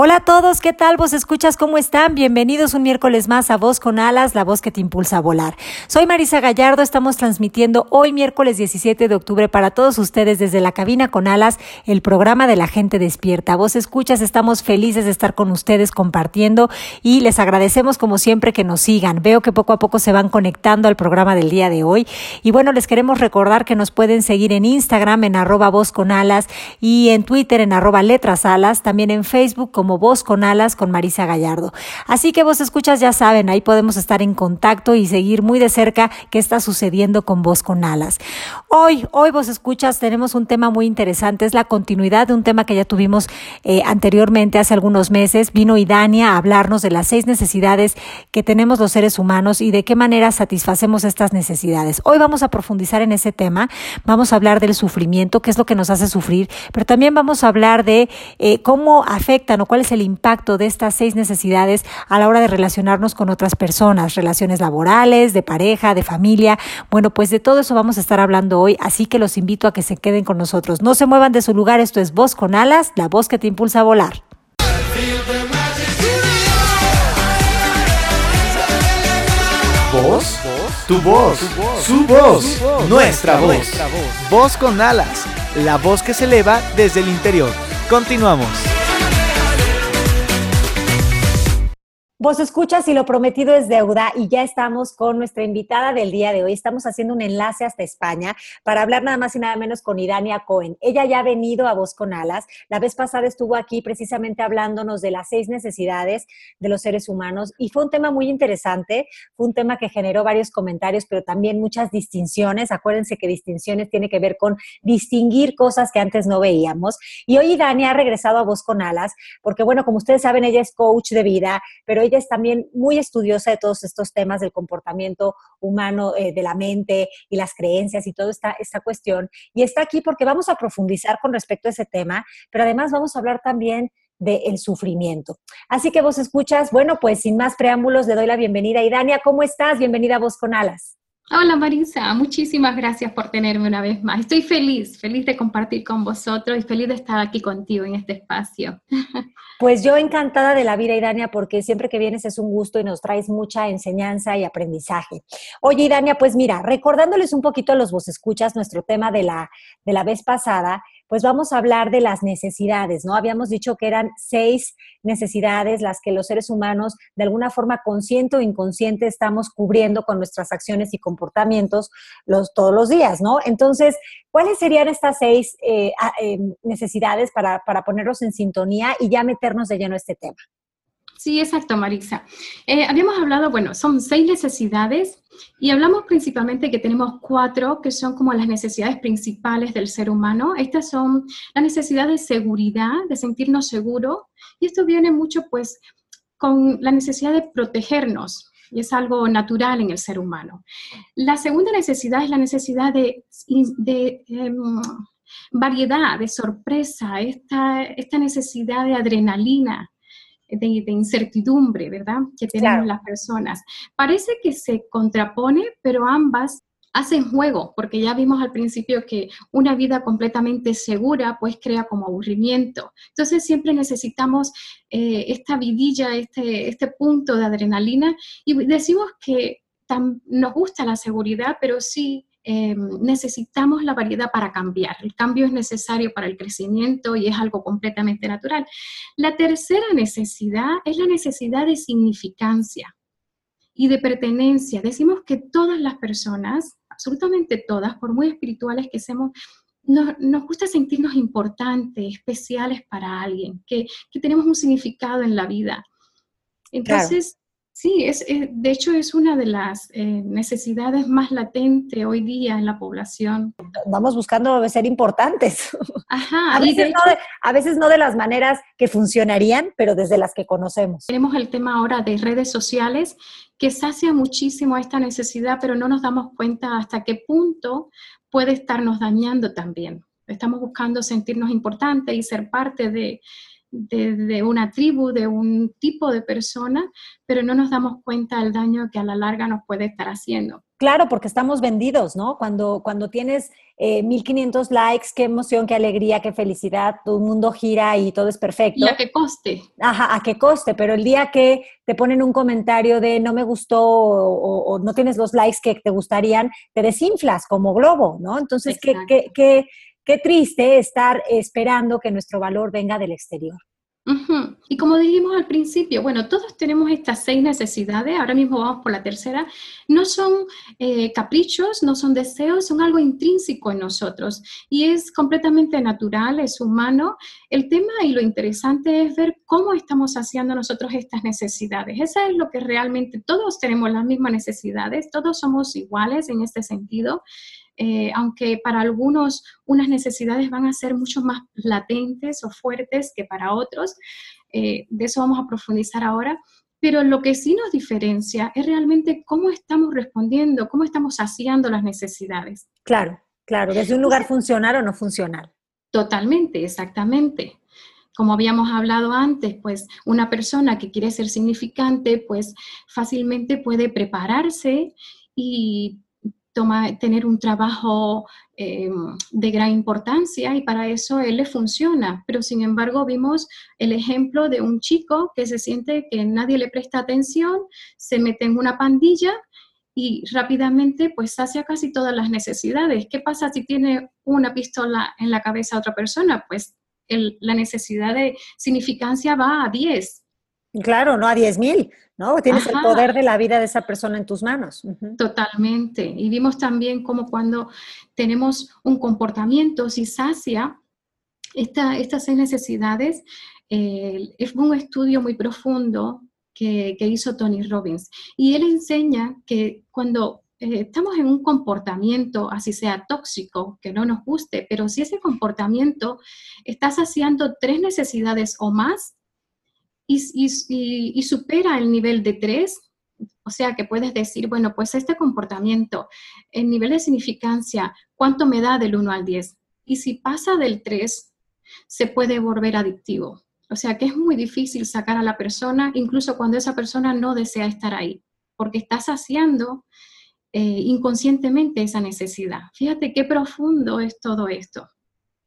Hola a todos, ¿qué tal? ¿Vos escuchas cómo están? Bienvenidos un miércoles más a Voz con Alas, la voz que te impulsa a volar. Soy Marisa Gallardo, estamos transmitiendo hoy miércoles 17 de octubre para todos ustedes desde la cabina con Alas, el programa de la gente despierta. Vos escuchas, estamos felices de estar con ustedes compartiendo y les agradecemos como siempre que nos sigan. Veo que poco a poco se van conectando al programa del día de hoy y bueno, les queremos recordar que nos pueden seguir en Instagram en arroba voz con alas y en Twitter en arroba letras alas, también en Facebook como como Voz con Alas con Marisa Gallardo. Así que vos escuchas, ya saben, ahí podemos estar en contacto y seguir muy de cerca qué está sucediendo con Voz con Alas. Hoy, hoy vos escuchas, tenemos un tema muy interesante, es la continuidad de un tema que ya tuvimos eh, anteriormente, hace algunos meses. Vino Idania a hablarnos de las seis necesidades que tenemos los seres humanos y de qué manera satisfacemos estas necesidades. Hoy vamos a profundizar en ese tema, vamos a hablar del sufrimiento, qué es lo que nos hace sufrir, pero también vamos a hablar de eh, cómo afectan o cuál es el impacto de estas seis necesidades a la hora de relacionarnos con otras personas, relaciones laborales, de pareja, de familia. Bueno, pues de todo eso vamos a estar hablando hoy, así que los invito a que se queden con nosotros. No se muevan de su lugar, esto es Voz con Alas, la voz que te impulsa a volar. ¿Voz? Tu voz, su voz, nuestra voz. Voz con alas, la voz que se eleva desde el interior. Continuamos. Vos escuchas y lo prometido es deuda y ya estamos con nuestra invitada del día de hoy. Estamos haciendo un enlace hasta España para hablar nada más y nada menos con Idania Cohen. Ella ya ha venido a Voz con Alas. La vez pasada estuvo aquí precisamente hablándonos de las seis necesidades de los seres humanos y fue un tema muy interesante. Fue un tema que generó varios comentarios, pero también muchas distinciones. Acuérdense que distinciones tiene que ver con distinguir cosas que antes no veíamos. Y hoy Idania ha regresado a Voz con Alas porque, bueno, como ustedes saben, ella es coach de vida, pero ella es también muy estudiosa de todos estos temas del comportamiento humano, eh, de la mente y las creencias y toda esta, esta cuestión. Y está aquí porque vamos a profundizar con respecto a ese tema, pero además vamos a hablar también del sufrimiento. Así que vos escuchas, bueno, pues sin más preámbulos, le doy la bienvenida. Y Dania, ¿cómo estás? Bienvenida a Vos con Alas. Hola Marisa, muchísimas gracias por tenerme una vez más. Estoy feliz, feliz de compartir con vosotros y feliz de estar aquí contigo en este espacio. Pues yo encantada de la vida, Idania, porque siempre que vienes es un gusto y nos traes mucha enseñanza y aprendizaje. Oye, Idania, pues mira, recordándoles un poquito a los vos escuchas nuestro tema de la, de la vez pasada, pues vamos a hablar de las necesidades, ¿no? Habíamos dicho que eran seis necesidades las que los seres humanos, de alguna forma consciente o inconsciente, estamos cubriendo con nuestras acciones y comportamientos los, todos los días, ¿no? Entonces, ¿cuáles serían estas seis eh, eh, necesidades para, para ponerlos en sintonía y ya meternos de lleno a este tema? Sí, exacto, Marisa. Eh, habíamos hablado, bueno, son seis necesidades y hablamos principalmente que tenemos cuatro que son como las necesidades principales del ser humano. Estas son la necesidad de seguridad, de sentirnos seguros, y esto viene mucho pues con la necesidad de protegernos, y es algo natural en el ser humano. La segunda necesidad es la necesidad de, em, variedad, de sorpresa, esta, esta necesidad de adrenalina, de, incertidumbre, ¿verdad? Que tenemos las personas. Parece que se contrapone, pero ambas hacen juego, porque ya vimos al principio que una vida completamente segura pues crea como aburrimiento. Entonces siempre necesitamos eh, esta vidilla, este, este punto de adrenalina y decimos que nos gusta la seguridad, pero sí eh, necesitamos la variedad para cambiar. El cambio es necesario para el crecimiento y es algo completamente natural. La tercera necesidad es la necesidad de significancia y de pertenencia. Decimos que todas las personas, absolutamente todas, por muy espirituales que seamos, nos, gusta sentirnos importantes, especiales para alguien, que, tenemos un significado en la vida. Entonces, Sí, es, de hecho es una de las eh, necesidades más latentes hoy día en la población. Vamos buscando ser importantes. Ajá. a, veces no de, a veces no de las maneras que funcionarían, pero desde las que conocemos. Tenemos el tema ahora de redes sociales que sacia muchísimo esta necesidad, pero no nos damos cuenta hasta qué punto puede estarnos dañando también. Estamos buscando sentirnos importantes y ser parte de, de, una tribu, de un tipo de persona, pero no nos damos cuenta del daño que a la larga nos puede estar haciendo. Claro, porque estamos vendidos, ¿no? Cuando, cuando tienes 1500 eh, likes, qué emoción, qué alegría, qué felicidad, todo el mundo gira y todo es perfecto. Y a qué coste. Ajá, a qué coste, pero el día que te ponen un comentario de no me gustó o, no tienes los likes que te gustarían, te desinflas como globo, ¿no? Entonces, ¿qué, qué, qué, Qué triste estar esperando que nuestro valor venga del exterior. Y como dijimos al principio, bueno, todos tenemos estas seis necesidades, ahora mismo vamos por la tercera, no son eh, caprichos, no son deseos, son algo intrínseco en nosotros y es completamente natural, es humano. El tema y lo interesante es ver cómo estamos haciendo nosotros estas necesidades. Esa es lo que realmente todos tenemos las mismas necesidades, todos somos iguales en este sentido. Eh, aunque para algunos unas necesidades van a ser mucho más latentes o fuertes que para otros. Eh, de eso vamos a profundizar ahora. Pero lo que sí nos diferencia es realmente cómo estamos respondiendo, cómo estamos saciando las necesidades. Claro, claro, desde un lugar funcional o no funcional. Totalmente, exactamente como habíamos hablado antes, pues una persona que quiere ser significante, pues fácilmente puede prepararse y tener un trabajo em, de gran importancia y para eso él le funciona. Pero sin embargo vimos el ejemplo de un chico que se siente que nadie le presta atención, se mete en una pandilla y rápidamente pues sacia casi todas las necesidades. ¿Qué pasa si tiene una pistola en la cabeza a otra persona? Pues la necesidad de significancia va a 10. Claro, no a 10 mil, ¿no? Tienes el poder de la vida de esa persona en tus manos. Totalmente. Y vimos también como cuando tenemos un comportamiento, si sacia estas seis necesidades, eh, es un estudio muy profundo que, hizo Tony Robbins. Y él enseña que cuando eh, estamos en un comportamiento, así sea tóxico, que no nos guste, pero si ese comportamiento está saciando tres necesidades o más, y, supera el nivel de 3, o sea que puedes decir, bueno, pues este comportamiento, el nivel de significancia, ¿cuánto me da del 1 al 10? Y si pasa del 3, se puede volver adictivo. O sea que es muy difícil sacar a la persona, incluso cuando esa persona no desea estar ahí, porque está saciando eh, inconscientemente esa necesidad. Fíjate qué profundo es todo esto.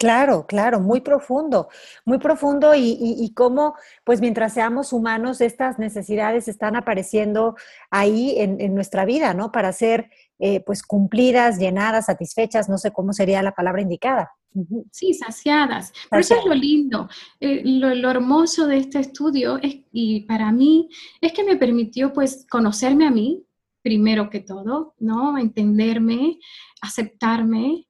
Claro, claro, muy profundo, muy profundo y, cómo, pues mientras seamos humanos, estas necesidades están apareciendo ahí en, nuestra vida, ¿no? Para ser, eh, pues, cumplidas, llenadas, satisfechas, no sé cómo sería la palabra indicada. Sí, saciadas. Pero eso es lo lindo, eh, lo, hermoso de este estudio es, y para mí es que me permitió, pues, conocerme a mí, primero que todo, ¿no? Entenderme, aceptarme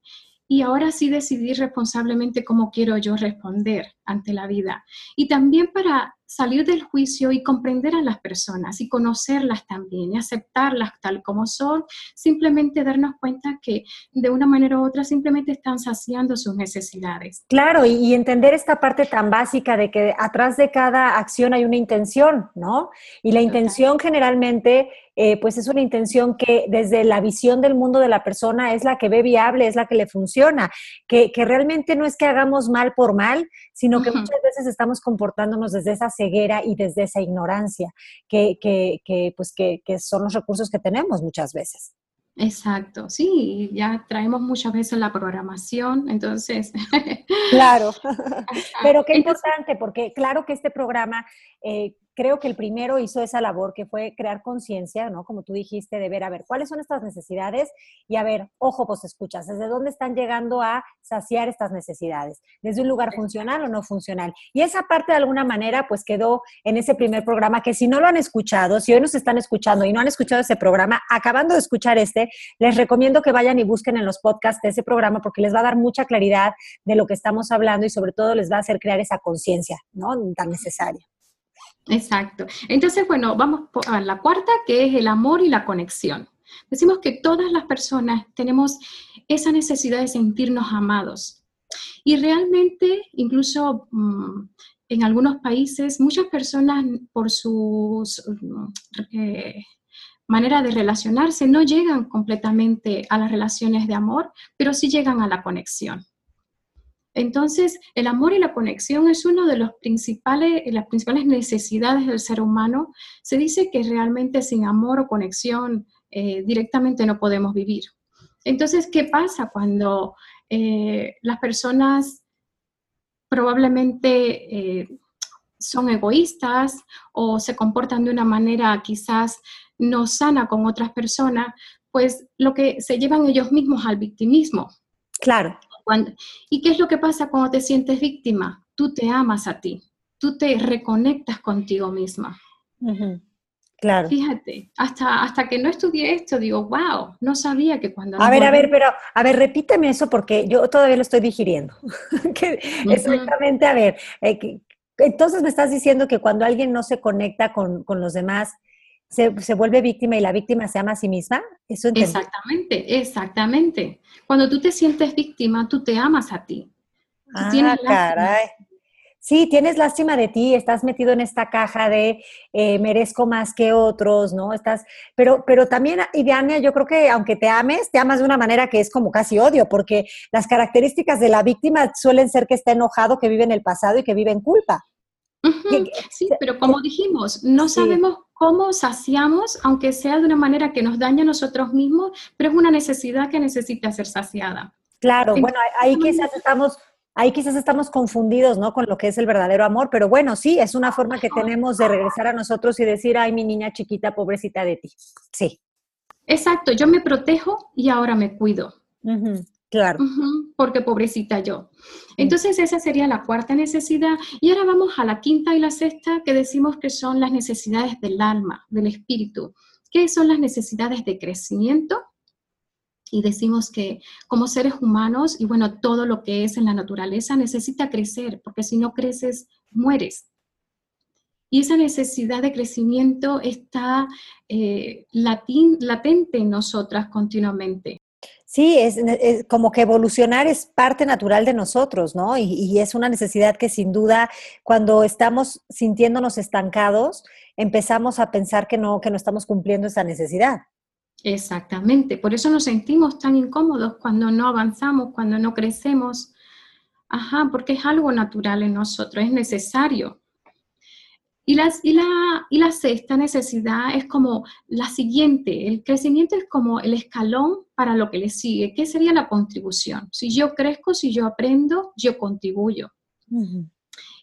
y ahora sí decidir responsablemente cómo quiero yo responder ante la vida. Y también para salir del juicio y comprender a las personas y conocerlas también y aceptarlas tal como son, simplemente darnos cuenta que de una manera u otra simplemente están saciando sus necesidades. Claro, y, entender esta parte tan básica de que atrás de cada acción hay una intención, ¿no? Y la intención generalmente eh, pues es una intención que desde la visión del mundo de la persona es la que ve viable, es la que le funciona, que, que realmente no es que hagamos mal por mal, sino que muchas veces estamos comportándonos desde esa ceguera y desde esa ignorancia, que, pues que, son los recursos que tenemos muchas veces. Exacto, sí, ya traemos muchas veces la programación, entonces. Claro, pero qué importante, porque claro que este programa eh, creo que el primero hizo esa labor que fue crear conciencia, ¿no? Como tú dijiste, de ver, a ver, cuáles son estas necesidades y a ver, ojo, pues escuchas, ¿desde dónde están llegando a saciar estas necesidades? ¿Desde un lugar funcional o no funcional? Y esa parte de alguna manera pues quedó en ese primer programa que si no lo han escuchado, si hoy nos están escuchando y no han escuchado ese programa, acabando de escuchar este, les recomiendo que vayan y busquen en los podcasts de ese programa porque les va a dar mucha claridad de lo que estamos hablando y sobre todo les va a hacer crear esa conciencia, ¿no? Tan necesaria. Exacto. Entonces, bueno, vamos a la cuarta, que es el amor y la conexión. Decimos que todas las personas tenemos esa necesidad de sentirnos amados. Y realmente, incluso mm, en algunos países, muchas personas por su eh, manera de relacionarse no llegan completamente a las relaciones de amor, pero sí llegan a la conexión. Entonces, el amor y la conexión es una de los principales, las principales necesidades del ser humano. Se dice que realmente sin amor o conexión eh, directamente no podemos vivir. Entonces, ¿qué pasa cuando eh, las personas probablemente eh, son egoístas o se comportan de una manera quizás no sana con otras personas? Pues lo que se llevan ellos mismos al victimismo. Claro. ¿Y qué es lo que pasa cuando te sientes víctima? Tú te amas a ti, tú te reconectas contigo misma. Claro. Fíjate, hasta, hasta que no estudié esto, digo, wow, no sabía que cuando... A ver, a ver, pero, a ver, repíteme eso porque yo todavía lo estoy digiriendo. Exactamente, a ver, eh, entonces me estás diciendo que cuando alguien no se conecta con, con los demás, se, vuelve víctima y la víctima se ama a sí misma? ¿Eso exactamente, exactamente. Cuando tú te sientes víctima, tú te amas a ti. ah, caray. Sí, tienes lástima de ti, estás metido en esta caja de eh, merezco más que otros, ¿no? Estás, pero, pero también, Idiania, yo creo que aunque te ames, te amas de una manera que es como casi odio, porque las características de la víctima suelen ser que está enojado, que vive en el pasado y que vive en culpa. Sí, pero como dijimos, no sabemos cómo saciamos, aunque sea de una manera que nos daña a nosotros mismos, pero es una necesidad que necesita ser saciada. Claro, bueno, ahí quizás estamos, ahí quizás estamos confundidos, ¿no? Con lo que es el verdadero amor, pero bueno, sí, es una forma que tenemos de regresar a nosotros y decir, ay, mi niña chiquita, pobrecita de ti. Sí. Exacto, yo me protejo y ahora me cuido. Claro. porque pobrecita yo. Entonces esa sería la cuarta necesidad. Y ahora vamos a la quinta y la sexta, que decimos que son las necesidades del alma, del espíritu. ¿Qué son las necesidades de crecimiento? Y decimos que como seres humanos, y bueno, todo lo que es en la naturaleza necesita crecer, porque si no creces, mueres. Y esa necesidad de crecimiento está eh, latente en nosotras continuamente. Sí, es, como que evolucionar es parte natural de nosotros, ¿no? Y, es una necesidad que sin duda cuando estamos sintiéndonos estancados, empezamos a pensar que no, que no estamos cumpliendo esa necesidad. Exactamente, por eso nos sentimos tan incómodos cuando no avanzamos, cuando no crecemos. Ajá, porque es algo natural en nosotros, es necesario. Y, y, la, y la sexta necesidad es como la siguiente, el crecimiento es como el escalón para lo que le sigue. ¿Qué sería la contribución? Si yo crezco, si yo aprendo, yo contribuyo.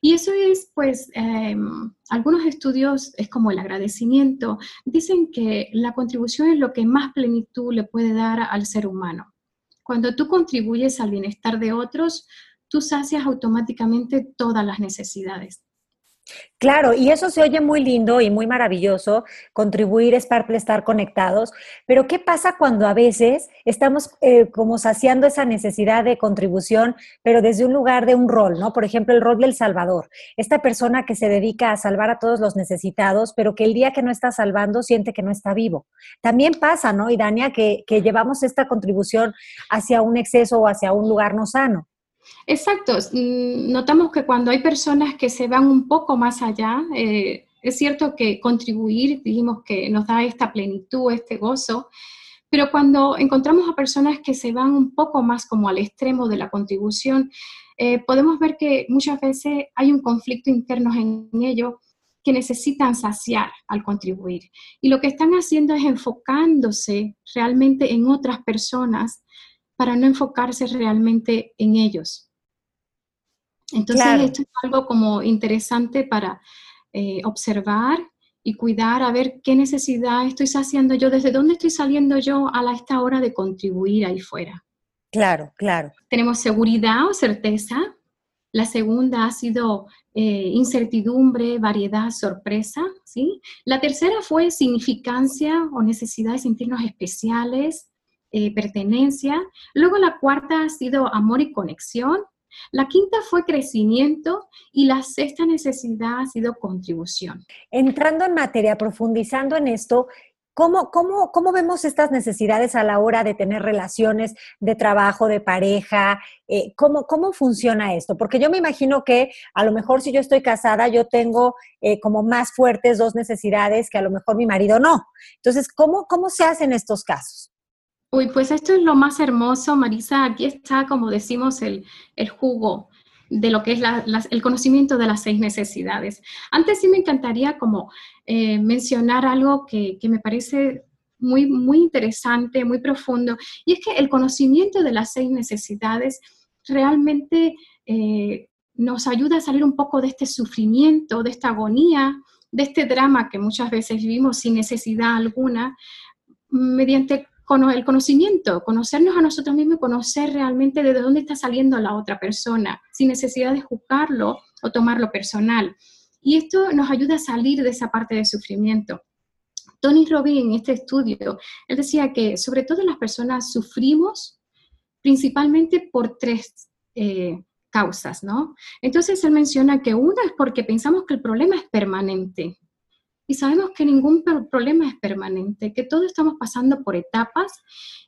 Y eso es, pues, em, algunos estudios es como el agradecimiento. Dicen que la contribución es lo que más plenitud le puede dar al ser humano. Cuando tú contribuyes al bienestar de otros, tú sacias automáticamente todas las necesidades. Claro, y eso se oye muy lindo y muy maravilloso. Contribuir es parte de estar conectados, pero ¿qué pasa cuando a veces estamos eh, como saciando esa necesidad de contribución, pero desde un lugar de un rol, ¿no? Por ejemplo, el rol del salvador. Esta persona que se dedica a salvar a todos los necesitados, pero que el día que no está salvando siente que no está vivo. También pasa, ¿no? Y Dania, que, que llevamos esta contribución hacia un exceso o hacia un lugar no sano. Exacto. Mm, notamos que cuando hay personas que se van un poco más allá, eh, es cierto que contribuir, dijimos que nos da esta plenitud, este gozo, pero cuando encontramos a personas que se van un poco más como al extremo de la contribución, eh, podemos ver que muchas veces hay un conflicto interno en ello que necesitan saciar al contribuir. Y lo que están haciendo es enfocándose realmente en otras personas para no enfocarse realmente en ellos. Entonces, esto es algo como interesante para eh, observar y cuidar, a ver qué necesidad estoy saciando yo, desde dónde estoy saliendo yo a esta hora de contribuir ahí fuera. Claro, claro. Tenemos seguridad o certeza. La segunda ha sido eh, incertidumbre, variedad, sorpresa. ¿sí? La tercera fue significancia o necesidad de sentirnos especiales, eh, pertenencia. Luego la cuarta ha sido amor y conexión. La quinta fue crecimiento y la sexta necesidad ha sido contribución. Entrando en materia, profundizando en esto, ¿Cómo, cómo, cómo vemos estas necesidades a la hora de tener relaciones de trabajo, de pareja? Eh, ¿cómo, ¿Cómo funciona esto? Porque yo me imagino que a lo mejor si yo estoy casada, yo tengo eh, como más fuertes dos necesidades que a lo mejor mi marido no. Entonces, ¿cómo, cómo se hacen estos casos? Uy, pues esto es lo más hermoso, Marisa. Aquí está, como decimos, el, el jugo de lo que es el conocimiento de las seis necesidades. Antes sí me encantaría como eh, mencionar algo que, me parece muy, muy interesante, muy profundo, y es que el conocimiento de las seis necesidades realmente eh, nos ayuda a salir un poco de este sufrimiento, de esta agonía, de este drama que muchas veces vivimos sin necesidad alguna, mediante con el conocimiento, conocernos a nosotros mismos y conocer realmente de dónde está saliendo la otra persona, sin necesidad de juzgarlo o tomarlo personal. Y esto nos ayuda a salir de esa parte de sufrimiento. Tony Robbins en este estudio, él decía que sobre todo las personas sufrimos principalmente por tres eh, causas, ¿no? Entonces él menciona que una es porque pensamos que el problema es permanente, y sabemos que ningún problema es permanente, que todos estamos pasando por etapas,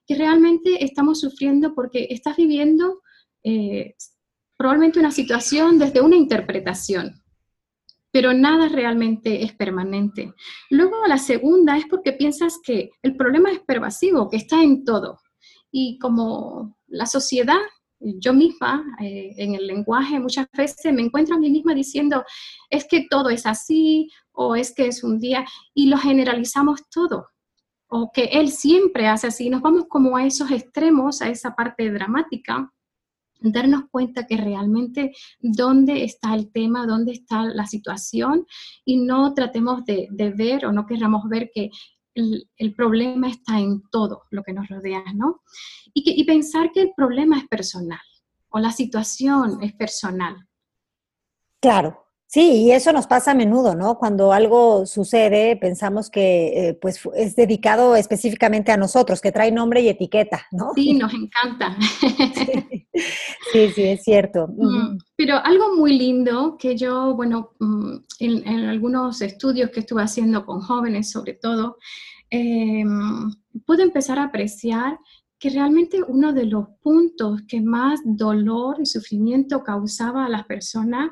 que realmente estamos sufriendo porque estás viviendo eh, probablemente una situación desde una interpretación, pero nada realmente es permanente. Luego la segunda es porque piensas que el problema es pervasivo, que está en todo. Y como la sociedad yo misma eh, en el lenguaje muchas veces me encuentro a mí misma diciendo, es que todo es así o es que es un día y lo generalizamos todo o que él siempre hace así. Nos vamos como a esos extremos, a esa parte dramática, darnos cuenta que realmente dónde está el tema, dónde está la situación y no tratemos de, ver o no querramos ver que el, problema está en todo lo que nos rodea, ¿no? Y, y pensar que el problema es personal o la situación es personal. Claro, Sí, y eso nos pasa a menudo, ¿no? Cuando algo sucede, pensamos que eh, pues es dedicado específicamente a nosotros, que trae nombre y etiqueta, ¿no? Sí, nos encanta. Sí, sí, es cierto. Mm, pero algo muy lindo que yo, bueno, mm, en, algunos estudios que estuve haciendo con jóvenes sobre todo, eh, pude empezar a apreciar que realmente uno de los puntos que más dolor y sufrimiento causaba a las personas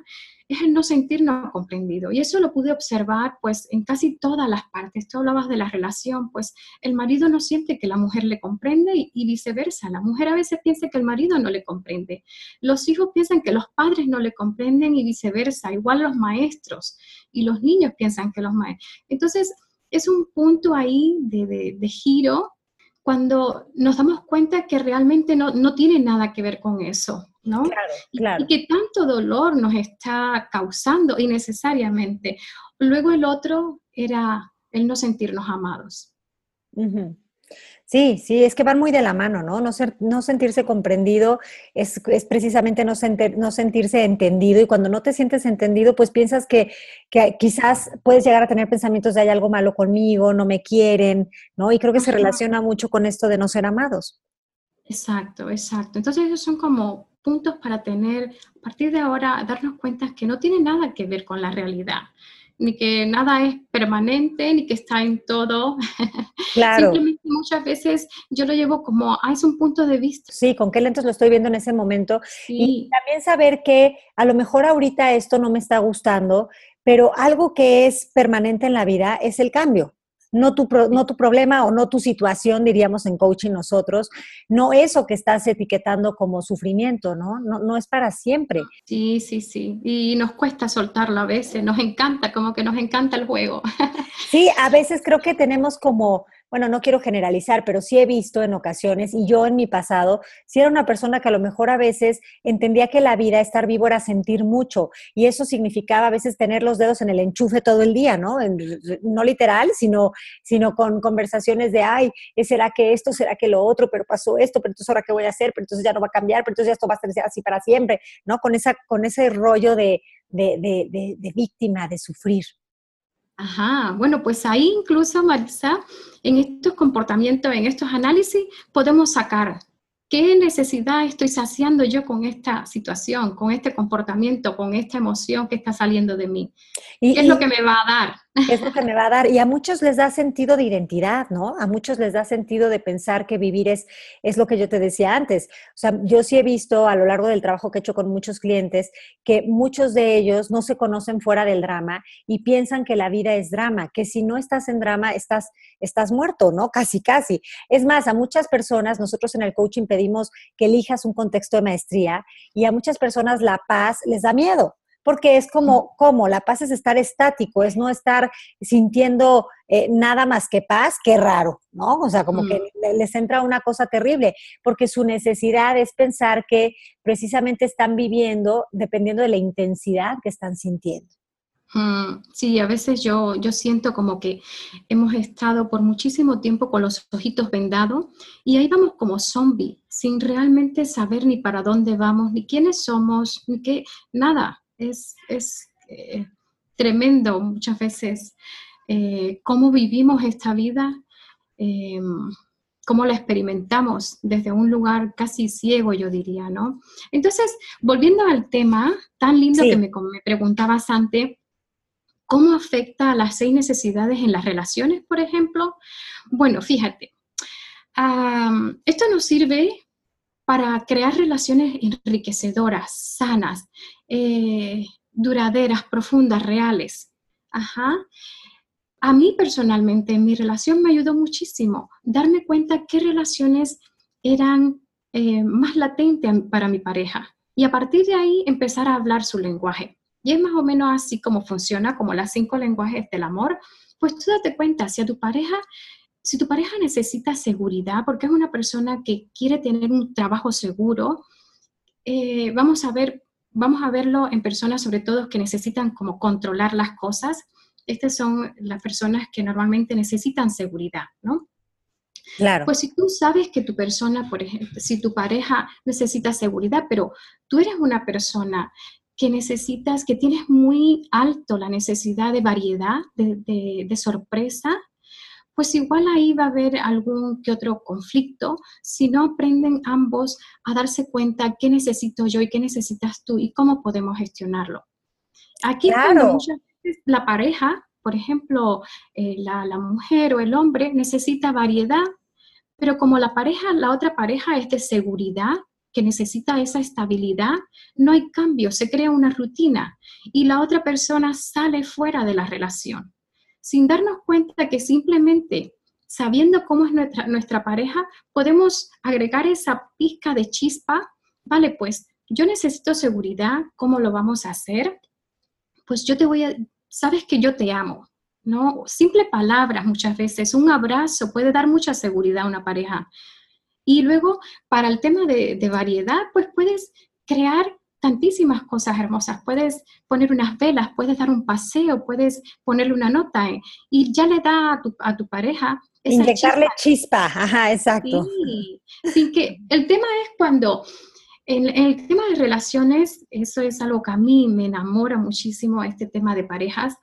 es el no sentirnos comprendido. Y eso lo pude observar pues en casi todas las partes. Tú hablabas de la relación, pues el marido no siente que la mujer le comprende y, viceversa. La mujer a veces piensa que el marido no le comprende. Los hijos piensan que los padres no le comprenden y viceversa. Igual los maestros y los niños piensan que los maestros. Entonces, es un punto ahí de, de giro cuando nos damos cuenta que realmente no, no tiene nada que ver con eso, ¿no? Claro, claro. Y, que tanto dolor nos está causando innecesariamente. Luego el otro era el no sentirnos amados. Sí, sí, es que van muy de la mano, ¿no? No, ser, no sentirse comprendido es, precisamente no, no, sentirse entendido y cuando no te sientes entendido, pues piensas que, quizás puedes llegar a tener pensamientos de hay algo malo conmigo, no me quieren, ¿no? Y creo que se relaciona mucho con esto de no ser amados. Exacto, exacto. Entonces esos son como puntos para tener, a partir de ahora, darnos cuenta que no tiene nada que ver con la realidad ni que nada es permanente, ni que está en todo. Claro. Simplemente muchas veces yo lo llevo como, ah, es un punto de vista. Sí, con qué lentes lo estoy viendo en ese momento. Y también saber que a lo mejor ahorita esto no me está gustando, pero algo que es permanente en la vida es el cambio no tu, no tu problema o no tu situación, diríamos en coaching nosotros, no eso que estás etiquetando como sufrimiento, ¿no? No, no es para siempre. Sí, sí, sí. Y nos cuesta soltarlo a veces, nos encanta, como que nos encanta el juego. Sí, a veces creo que tenemos como bueno, no quiero generalizar, pero sí he visto en ocasiones, y yo en mi pasado, si era una persona que a lo mejor a veces entendía que la vida, estar vivo era sentir mucho, y eso significaba a veces tener los dedos en el enchufe todo el día, ¿no? no literal, sino, sino con conversaciones de, ay, ¿será que esto, será que lo otro, pero pasó esto, pero entonces ahora qué voy a hacer, pero entonces ya no va a cambiar, pero entonces ya esto va a ser así para siempre, ¿no? Con, esa, con ese rollo de, de víctima, de sufrir. Ajá, bueno, pues ahí incluso, Marisa, en estos comportamientos, en estos análisis, podemos sacar ¿Qué necesidad estoy saciando yo con esta situación, con este comportamiento, con esta emoción que está saliendo de mí? ¿Qué es lo que me va a dar? Es lo que me va a dar. Y a muchos les da sentido de identidad, ¿no? A muchos les da sentido de pensar que vivir es, es lo que yo te decía antes. O sea, yo sí he visto a lo largo del trabajo que he hecho con muchos clientes que muchos de ellos no se conocen fuera del drama y piensan que la vida es drama, que si no estás en drama estás, estás muerto, ¿no? Casi, casi. Es más, a muchas personas, nosotros en el coaching pedimos que elijas un contexto de maestría y a muchas personas la paz les da miedo, porque es como, como la paz es estar estático, es no estar sintiendo eh, nada más que paz, qué raro, ¿no? O sea, como que les entra una cosa terrible, porque su necesidad es pensar que precisamente están viviendo dependiendo de la intensidad que están sintiendo. Mm, sí, a veces yo, yo siento como que hemos estado por muchísimo tiempo con los ojitos vendados y ahí vamos como zombies, sin realmente saber ni para dónde vamos, ni quiénes somos, ni qué, nada. Es, es eh, tremendo muchas veces eh, cómo vivimos esta vida, em, cómo la experimentamos desde un lugar casi ciego, yo diría, ¿no? Entonces, volviendo al tema tan lindo que me, me preguntabas antes, ¿Cómo afecta a las seis necesidades en las relaciones, por ejemplo? Bueno, fíjate, esto nos sirve para crear relaciones enriquecedoras, sanas, eh, duraderas, profundas, reales. Ajá. A mí personalmente, mi relación me ayudó muchísimo darme cuenta qué relaciones eran eh, más latentes para mi pareja y a partir de ahí empezar a hablar su lenguaje. Y es más o menos así como funciona, como las cinco lenguajes del amor. Pues tú date cuenta, si a tu pareja, si tu pareja necesita seguridad, porque es una persona que quiere tener un trabajo seguro, eh, vamos a ver, vamos a verlo en personas sobre todo que necesitan como controlar las cosas. Estas son las personas que normalmente necesitan seguridad, ¿no? Claro. Pues si tú sabes que tu persona, por ejemplo, si tu pareja necesita seguridad, pero tú eres una persona que necesitas, que tienes muy alto la necesidad de variedad, de, sorpresa, pues igual ahí va a haber algún que otro conflicto si no aprenden ambos a darse cuenta qué necesito yo y qué necesitas tú y cómo podemos gestionarlo. Aquí claro. muchas veces la pareja, por ejemplo, eh, la, la mujer o el hombre necesita variedad, pero como la pareja, la otra pareja es de seguridad, que necesita esa estabilidad, no hay cambio, se crea una rutina y la otra persona sale fuera de la relación, sin darnos cuenta que simplemente sabiendo cómo es nuestra, nuestra pareja, podemos agregar esa pizca de chispa, vale, pues yo necesito seguridad, ¿cómo lo vamos a hacer? Pues yo te voy a, sabes que yo te amo, ¿no? Simple palabras muchas veces, un abrazo puede dar mucha seguridad a una pareja. Y luego, para el tema de, variedad, pues puedes crear tantísimas cosas hermosas. Puedes poner unas velas, puedes dar un paseo, puedes ponerle una nota eh, y ya le da a tu, a tu pareja. Inyectarle chispa. ajá, exacto. Sí, que el tema es cuando, en, el tema de relaciones, eso es algo que a mí me enamora muchísimo, este tema de parejas,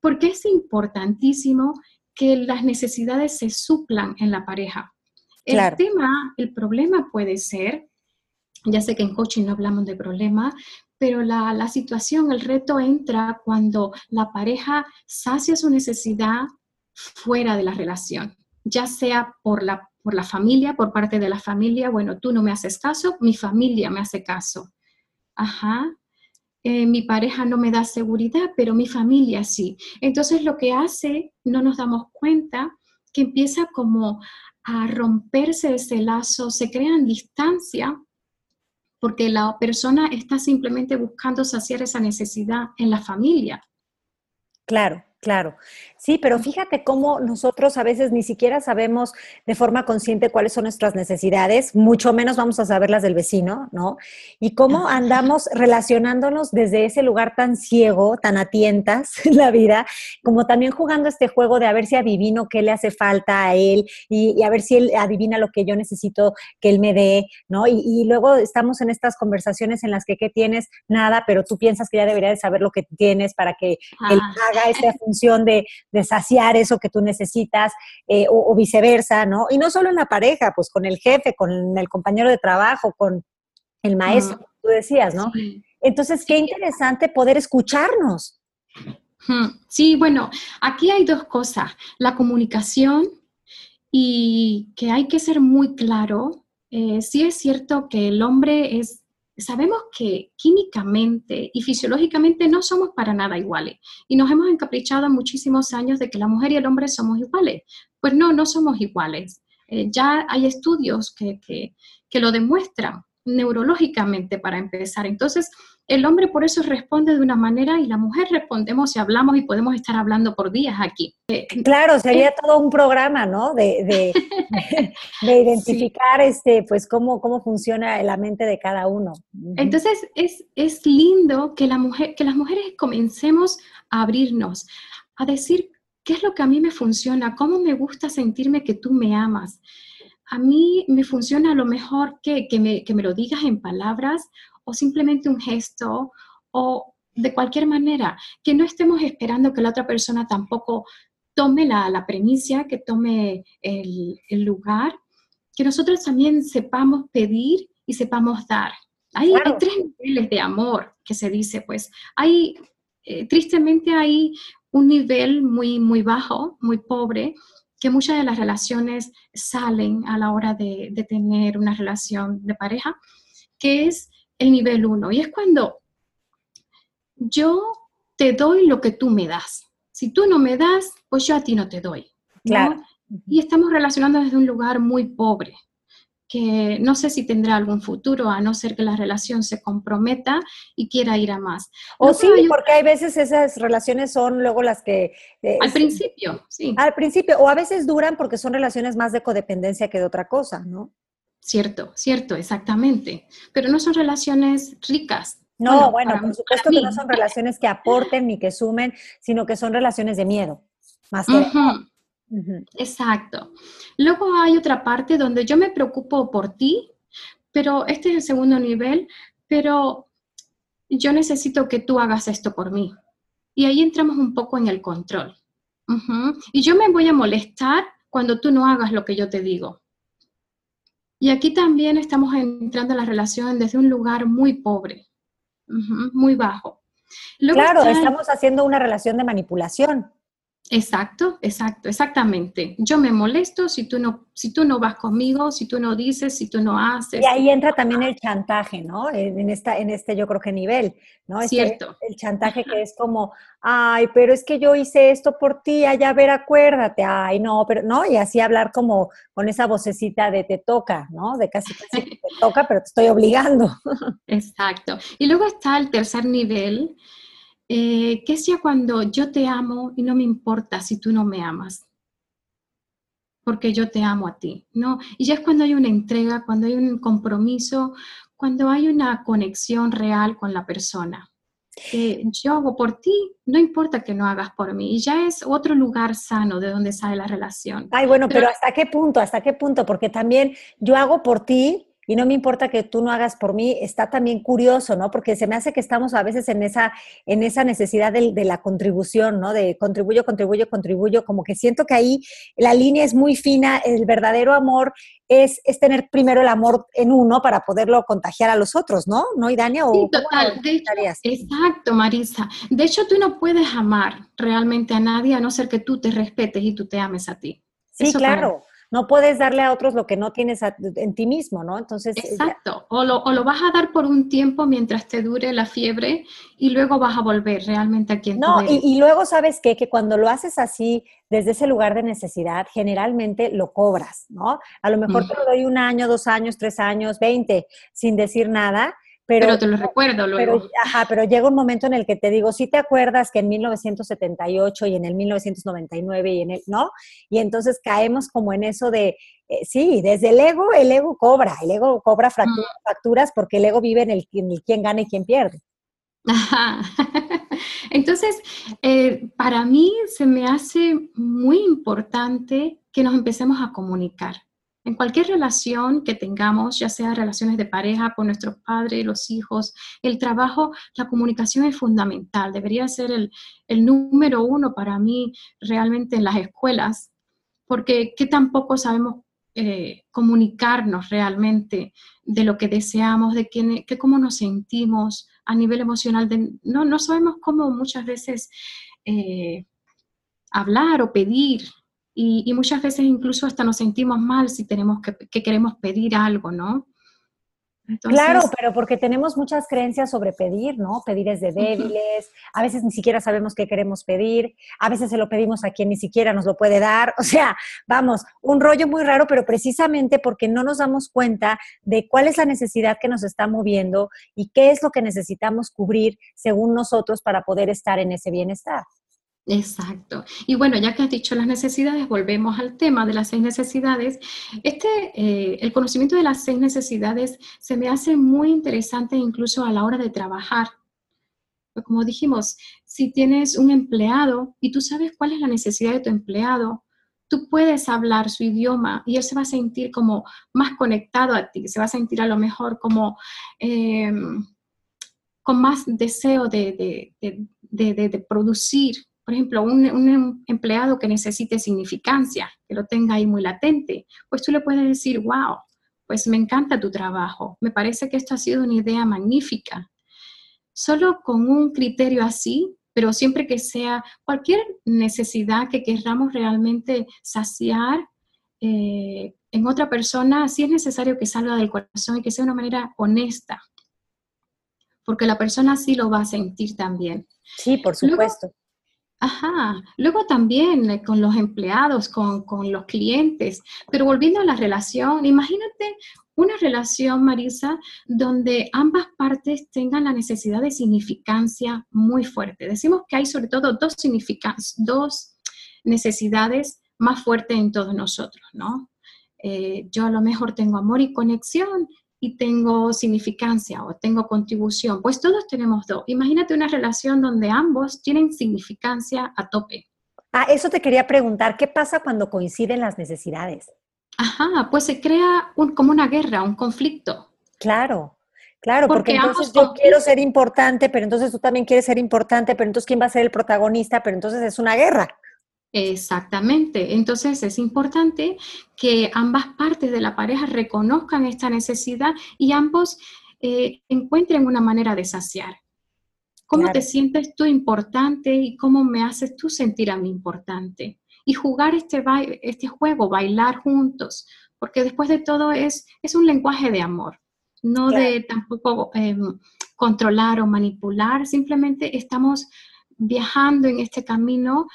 porque es importantísimo que las necesidades se suplan en la pareja. El tema, el problema puede ser, ya sé que en coaching no hablamos de problema, pero la, la, situación, el reto entra cuando la pareja sacia su necesidad fuera de la relación, ya sea por la, por la familia, por parte de la familia, bueno, tú no me haces caso, mi familia me hace caso. Ajá. Eh, mi pareja no me da seguridad, pero mi familia sí. Entonces lo que hace, no nos damos cuenta, que empieza como a romperse ese lazo, se crean distancia porque la persona está simplemente buscando saciar esa necesidad en la familia. Claro. Claro, sí, pero fíjate cómo nosotros a veces ni siquiera sabemos de forma consciente cuáles son nuestras necesidades, mucho menos vamos a saber las del vecino, ¿no? Y cómo andamos relacionándonos desde ese lugar tan ciego, tan a tientas en la vida, como también jugando este juego de a ver si adivino qué le hace falta a él y, a ver si él adivina lo que yo necesito que él me dé, ¿no? Y, luego estamos en estas conversaciones en las que ¿qué tienes? Nada, pero tú piensas que ya debería de saber lo que tienes para que él ah. haga ese función de, de, saciar eso que tú necesitas eh, o, viceversa, ¿no? Y no solo en la pareja, pues con el jefe, con el compañero de trabajo, con el maestro, como tú decías, ¿no? Entonces, qué interesante poder escucharnos. Sí, bueno, aquí hay dos cosas, la comunicación y que hay que ser muy claro. Eh, sí es cierto que el hombre es sabemos que químicamente y fisiológicamente no somos para nada iguales y nos hemos encaprichado muchísimos años de que la mujer y el hombre somos iguales. Pues no, no somos iguales. Eh, ya hay estudios que, que, que lo demuestran neurológicamente para empezar. Entonces, el hombre por eso responde de una manera y la mujer respondemos y hablamos y podemos estar hablando por días aquí. Eh, claro, sería todo un programa, ¿no? De, de, de, identificar este, pues cómo, cómo funciona la mente de cada uno. Entonces, es, es lindo que, la mujer, que las mujeres comencemos a abrirnos, a decir qué es lo que a mí me funciona, cómo me gusta sentirme que tú me amas. A mí me funciona a lo mejor que, que, me, que me lo digas en palabras o simplemente un gesto o de cualquier manera, que no estemos esperando que la otra persona tampoco tome la, la premisa, que tome el, el, lugar, que nosotros también sepamos pedir y sepamos dar. Hay, hay tres niveles de amor que se dice, pues hay, eh, tristemente hay un nivel muy, muy bajo, muy pobre, que muchas de las relaciones salen a la hora de, de tener una relación de pareja, que es el nivel 1 y es cuando yo te doy lo que tú me das. Si tú no me das, pues yo a ti no te doy. Claro. Y estamos relacionando desde un lugar muy pobre, que no sé si tendrá algún futuro, a no ser que la relación se comprometa y quiera ir a más. O sí, porque hay veces esas relaciones son luego las que... Eh, al principio, sí. Al principio, o a veces duran porque son relaciones más de codependencia que de otra cosa, ¿no? Cierto, cierto, exactamente. Pero no son relaciones ricas. No, bueno, por supuesto que no son relaciones que aporten ni que sumen, sino que son relaciones de miedo, más que... Exacto. Luego hay otra parte donde yo me preocupo por ti, pero este es el segundo nivel, pero yo necesito que tú hagas esto por mí. Y ahí entramos un poco en el control. Y yo me voy a molestar cuando tú no hagas lo que yo te digo. Y aquí también estamos entrando en la relación desde un lugar muy pobre, muy bajo. claro, estamos haciendo una relación de manipulación. Exacto, exacto, exactamente. Yo me molesto si tú no, si tú no vas conmigo, si tú no dices, si tú no haces. Y ahí entra también el chantaje, ¿no? En, esta, en este yo creo que nivel, ¿no? Este, Cierto. El chantaje que es como, ay, pero es que yo hice esto por ti, allá ver, acuérdate, ay, no, pero no, y así hablar como con esa vocecita de te toca, ¿no? De casi casi te toca, pero te estoy obligando. Exacto. Y luego está el tercer nivel, eh, ¿qué sea cuando yo te amo y no me importa si tú no me amas? Porque yo te amo a ti, ¿no? Y ya es cuando hay una entrega, cuando hay un compromiso, cuando hay una conexión real con la persona. yo hago por ti, no importa que no hagas por mí. Y ya es otro lugar sano de donde sale la relación. Ay, bueno, pero ¿hasta qué punto? ¿Hasta qué punto? Porque también yo hago por ti, y no me importa que tú no hagas por mí, está también curioso, ¿no? Porque se me hace que estamos a veces en esa, en esa necesidad de, la contribución, ¿no? De contribuyo, contribuyo, contribuyo, como que siento que ahí la línea es muy fina, el verdadero amor es, es tener primero el amor en uno para poderlo contagiar a los otros, ¿no? ¿No, Idania? sí, total. exacto, Marisa. De hecho, tú no puedes amar realmente a nadie a no ser que tú te respetes y tú te ames a ti. Sí, claro no puedes darle a otros lo que no tienes en ti mismo, ¿no? Entonces. Exacto. O lo, o lo, vas a dar por un tiempo mientras te dure la fiebre y luego vas a volver realmente a quien no, y, y, luego, ¿sabes qué? Que cuando lo haces así, desde ese lugar de necesidad, generalmente lo cobras, ¿no? A lo mejor te lo doy un año, dos años, tres años, veinte, sin decir nada pero, te lo recuerdo luego. Pero, ajá, pero llega un momento en el que te digo, si te acuerdas que en 1978 y en el 1999 y en el, ¿no? Y entonces caemos como en eso de, eh, sí, desde el ego, el ego cobra, el ego cobra facturas, porque el ego vive en el, en quién gana y quién pierde. Ajá. Entonces, eh, para mí se me hace muy importante que nos empecemos a comunicar En cualquier relación que tengamos, ya sea relaciones de pareja con nuestros padres, los hijos, el trabajo, la comunicación es fundamental. Debería ser el, número uno para mí realmente en las escuelas, porque que tampoco sabemos eh, comunicarnos realmente de lo que deseamos, de que, cómo nos sentimos a nivel emocional. no, no sabemos cómo muchas veces eh, hablar o pedir y, muchas veces incluso hasta nos sentimos mal si tenemos que, queremos pedir algo, ¿no? claro, pero porque tenemos muchas creencias sobre pedir, ¿no? Pedir es de débiles, a veces ni siquiera sabemos qué queremos pedir, a veces se lo pedimos a quien ni siquiera nos lo puede dar, o sea, vamos, un rollo muy raro, pero precisamente porque no nos damos cuenta de cuál es la necesidad que nos está moviendo y qué es lo que necesitamos cubrir según nosotros para poder estar en ese bienestar. Exacto. Y bueno, ya que has dicho las necesidades, volvemos al tema de las seis necesidades. Este, eh, el conocimiento de las seis necesidades se me hace muy interesante incluso a la hora de trabajar. Como dijimos, si tienes un empleado y tú sabes cuál es la necesidad de tu empleado, tú puedes hablar su idioma y él se va a sentir como más conectado a ti, se va a sentir a lo mejor como em, con más deseo de, de producir por ejemplo, un, empleado que necesite significancia, que lo tenga ahí muy latente, pues tú le puedes decir, wow, pues me encanta tu trabajo, me parece que esto ha sido una idea magnífica. Solo con un criterio así, pero siempre que sea cualquier necesidad que queramos realmente saciar eh, en otra persona, sí es necesario que salga del corazón y que sea de una manera honesta, porque la persona sí lo va a sentir también. Sí, por supuesto. Ajá, luego también eh, con los empleados, con, los clientes, pero volviendo a la relación, imagínate una relación, Marisa, donde ambas partes tengan la necesidad de significancia muy fuerte. Decimos que hay sobre todo dos, dos necesidades más fuertes en todos nosotros, ¿no? Eh, yo a lo mejor tengo amor y conexión y tengo significancia o tengo contribución. Pues todos tenemos dos. Imagínate una relación donde ambos tienen significancia a tope. Ah, eso te quería preguntar, ¿qué pasa cuando coinciden las necesidades? Ajá, pues se crea un, como una guerra, un conflicto. Claro, Claro, porque, entonces yo quiero ser importante, pero entonces tú también quieres ser importante, pero entonces ¿quién va a ser el protagonista? Pero entonces es una guerra. Exactamente. Entonces es importante que ambas partes de la pareja reconozcan esta necesidad y ambos eh, encuentren una manera de saciar. ¿Cómo te sientes tú importante y cómo me haces tú sentir a mí importante? Y jugar este, este juego, bailar juntos, porque después de todo es, es un lenguaje de amor, no de tampoco em, controlar o manipular, simplemente estamos viajando en este camino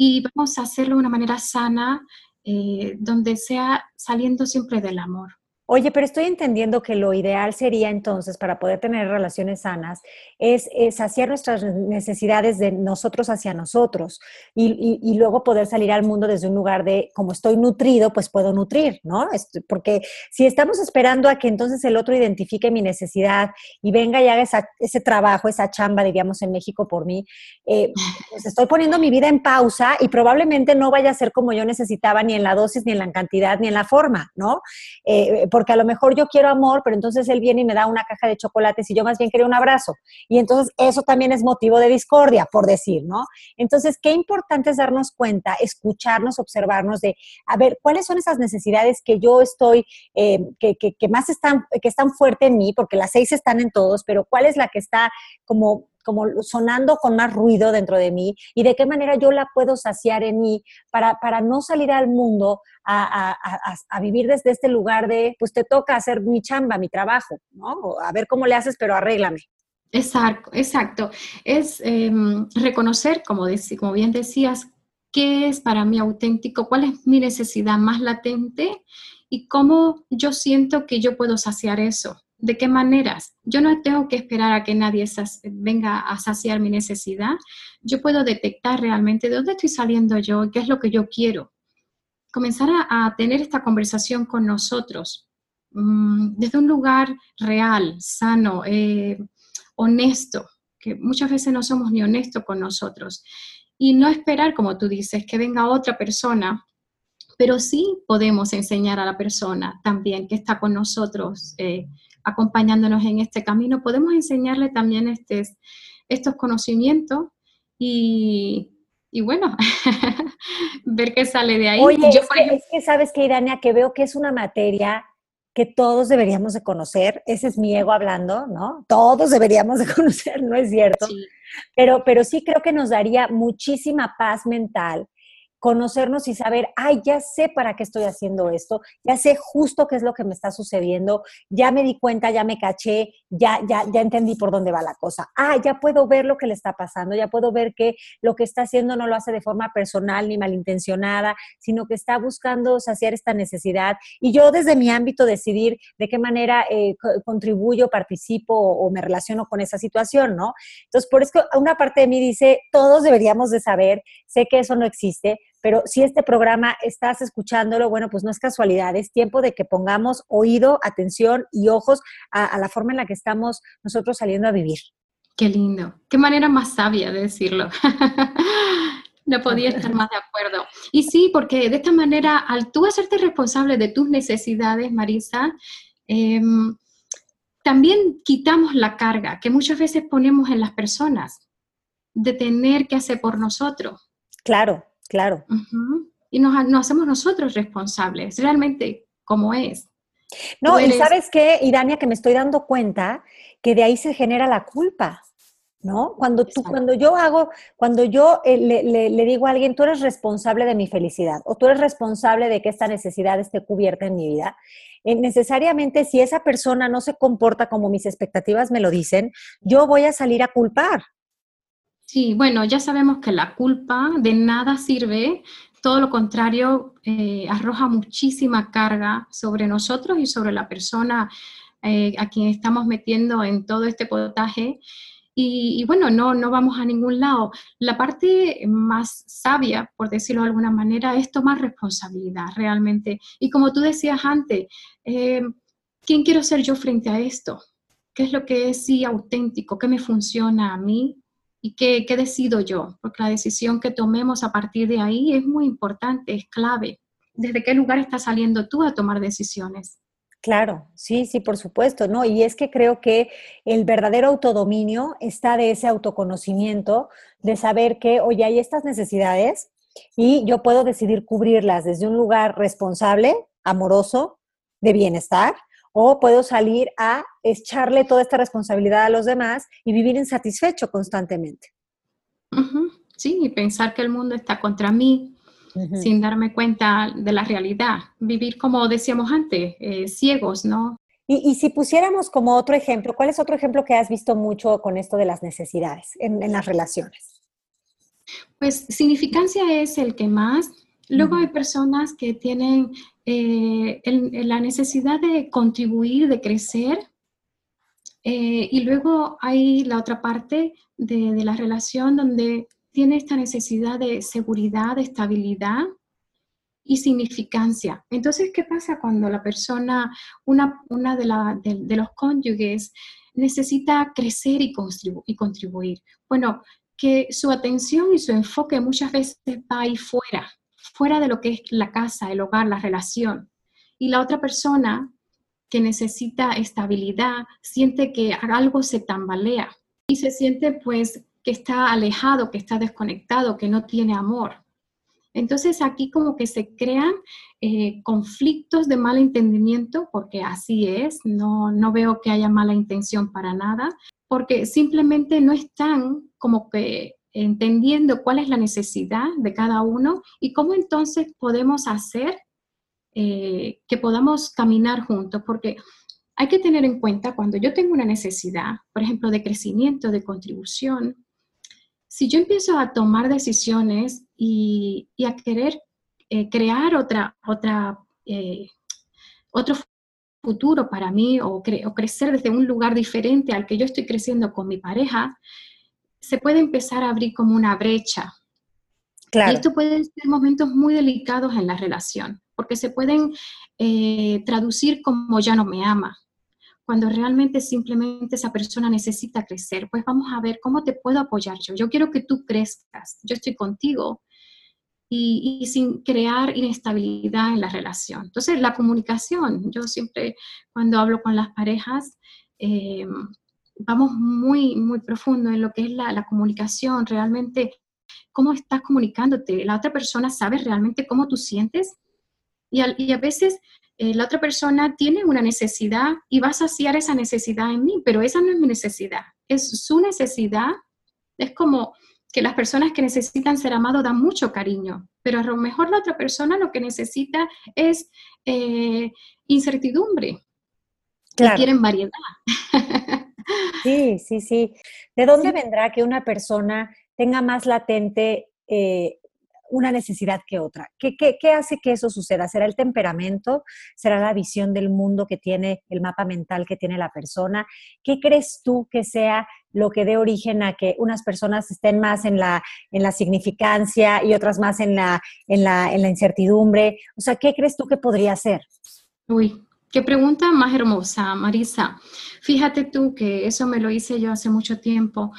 y vamos a hacerlo de una manera sana, eh, donde sea saliendo siempre del amor. Oye, pero estoy entendiendo que lo ideal sería entonces para poder tener relaciones sanas es, saciar nuestras necesidades de nosotros hacia nosotros y, luego poder salir al mundo desde un lugar de como estoy nutrido, pues puedo nutrir, ¿no? Porque si estamos esperando a que entonces el otro identifique mi necesidad y venga y haga ese trabajo, esa chamba, diríamos en México por mí, eh, pues estoy poniendo mi vida en pausa y probablemente no vaya a ser como yo necesitaba ni en la dosis, ni en la cantidad, ni en la forma, ¿no? Eh, porque a lo mejor yo quiero amor, pero entonces él viene y me da una caja de chocolates y yo más bien quiero un abrazo. Y entonces eso también es motivo de discordia, por decir, ¿no? Entonces, qué importante es darnos cuenta, escucharnos, observarnos de, a ver, ¿cuáles son esas necesidades que yo estoy, eh, que, que, más están, que están fuerte en mí, porque las seis están en todos, pero cuál es la que está como como sonando con más ruido dentro de mí y de qué manera yo la puedo saciar en mí para, para no salir al mundo a, vivir desde este lugar de, pues te toca hacer mi chamba, mi trabajo, ¿no? A ver cómo le haces, pero arréglame. Exacto, exacto. Es em, reconocer, como, como bien decías, qué es para mí auténtico, cuál es mi necesidad más latente y cómo yo siento que yo puedo saciar eso. ¿De qué maneras? Yo no tengo que esperar a que nadie venga a saciar mi necesidad. Yo puedo detectar realmente de dónde estoy saliendo yo, qué es lo que yo quiero. Comenzar a, tener esta conversación con nosotros mm, desde un lugar real, sano, eh, honesto, que muchas veces no somos ni honestos con nosotros. Y no esperar, como tú dices, que venga otra persona pero sí podemos enseñar a la persona también que está con nosotros, eh, acompañándonos en este camino, podemos enseñarle también este, estos conocimientos y, bueno, ver qué sale de ahí. Oye, Yo, es, que, sabes que, Irania, que veo que es una materia que todos deberíamos de conocer, ese es mi ego hablando, ¿no? Todos deberíamos de conocer, ¿no es cierto? Pero, pero sí creo que nos daría muchísima paz mental conocernos y saber, ay, ya sé para qué estoy haciendo esto, ya sé justo qué es lo que me está sucediendo, ya me di cuenta, ya me caché, ya, ya, ya entendí por dónde va la cosa. Ah, ya puedo ver lo que le está pasando, ya puedo ver que lo que está haciendo no lo hace de forma personal ni malintencionada, sino que está buscando saciar esta necesidad. Y yo desde mi ámbito decidir de qué manera eh, contribuyo, participo o, me relaciono con esa situación, ¿no? Entonces, por eso una parte de mí dice, todos deberíamos de saber, sé que eso no existe, pero si este programa estás escuchándolo, bueno, pues no es casualidad, es tiempo de que pongamos oído, atención y ojos a, la forma en la que estamos nosotros saliendo a vivir. Qué lindo, qué manera más sabia de decirlo. no podía estar más de acuerdo. Y sí, porque de esta manera, al tú hacerte responsable de tus necesidades, Marisa, em, también quitamos la carga que muchas veces ponemos en las personas de tener que hacer por nosotros. Claro, Claro. Y nos, hacemos nosotros responsables, realmente como es. No, y sabes qué, Irania, que me estoy dando cuenta que de ahí se genera la culpa, ¿no? Cuando, tú, cuando yo hago, cuando yo eh, le, digo a alguien, tú eres responsable de mi felicidad o tú eres responsable de que esta necesidad esté cubierta en mi vida, eh, necesariamente si esa persona no se comporta como mis expectativas me lo dicen, yo voy a salir a culpar, Sí, bueno, ya sabemos que la culpa de nada sirve, todo lo contrario, eh, arroja muchísima carga sobre nosotros y sobre la persona eh, a quien estamos metiendo en todo este potaje. Y, bueno, no, no vamos a ningún lado. La parte más sabia, por decirlo de alguna manera, es tomar responsabilidad realmente. Y como tú decías antes, eh, ¿quién quiero ser yo frente a esto? ¿Qué es lo que es sí auténtico? ¿Qué me funciona a mí? ¿Y qué, decido yo? Porque la decisión que tomemos a partir de ahí es muy importante, es clave. ¿Desde qué lugar estás saliendo tú a tomar decisiones? Claro, sí, sí, por supuesto, ¿no? Y es que creo que el verdadero autodominio está de ese autoconocimiento, de saber que, oye, hay estas necesidades y yo puedo decidir cubrirlas desde un lugar responsable, amoroso, de bienestar, o puedo salir a echarle toda esta responsabilidad a los demás y vivir insatisfecho constantemente. Sí, y pensar que el mundo está contra mí sin darme cuenta de la realidad. Vivir, como decíamos antes, eh, ciegos, ¿no? Y, si pusiéramos como otro ejemplo, ¿cuál es otro ejemplo que has visto mucho con esto de las necesidades en, las relaciones? Pues significancia es el que más. Luego hay personas que tienen eh, la necesidad de contribuir, de crecer. Eh, y luego hay la otra parte de, la relación donde tiene esta necesidad de seguridad, de estabilidad y significancia. Entonces, ¿qué pasa cuando la persona, una, una de, los cónyuges, necesita crecer y, y contribuir? Bueno, que su atención y su enfoque muchas veces va ahí fuera, fuera de lo que es la casa, el hogar, la relación. Y la otra persona que necesita estabilidad siente que algo se tambalea y se siente pues que está alejado, que está desconectado, que no tiene amor. Entonces aquí como que se crean eh, conflictos de mal entendimiento, porque así es, no, no veo que haya mala intención para nada, porque simplemente no están como que entendiendo cuál es la necesidad de cada uno y cómo entonces podemos hacer eh, que podamos caminar juntos, porque hay que tener en cuenta cuando yo tengo una necesidad, por ejemplo, de crecimiento, de contribución, si yo empiezo a tomar decisiones y, a querer eh, crear otra, otra, eh, otro futuro para mí o crecer desde un lugar diferente al que yo estoy creciendo con mi pareja, se puede empezar a abrir como una brecha. Claro. Y esto puede ser momentos muy delicados en la relación, porque se pueden eh, traducir como ya no me ama, cuando realmente simplemente esa persona necesita crecer. Pues vamos a ver cómo te puedo apoyar yo. Yo quiero que tú crezcas, yo estoy contigo, y, sin crear inestabilidad en la relación. Entonces, la comunicación, yo siempre cuando hablo con las parejas, eh, vamos muy, muy profundo en lo que es la, comunicación, realmente cómo estás comunicándote. La otra persona sabe realmente cómo tú sientes y a, veces eh, la otra persona tiene una necesidad y va a saciar esa necesidad en mí, pero esa no es mi necesidad, es su necesidad. Es como que las personas que necesitan ser amados dan mucho cariño, pero a lo mejor la otra persona lo que necesita es eh, incertidumbre. Claro. quieren variedad. Sí, sí, sí. ¿De dónde vendrá que una persona tenga más latente eh, una necesidad que otra. ¿Qué, ¿Qué, hace que eso suceda? ¿Será el temperamento? ¿Será la visión del mundo que tiene, el mapa mental que tiene la persona? ¿Qué crees tú que sea lo que dé origen a que unas personas estén más en la, en la significancia y otras más en la, en, la, en la incertidumbre? O sea, ¿qué crees tú que podría ser? Uy, qué pregunta más hermosa, Marisa. Fíjate tú que eso me lo hice yo hace mucho tiempo.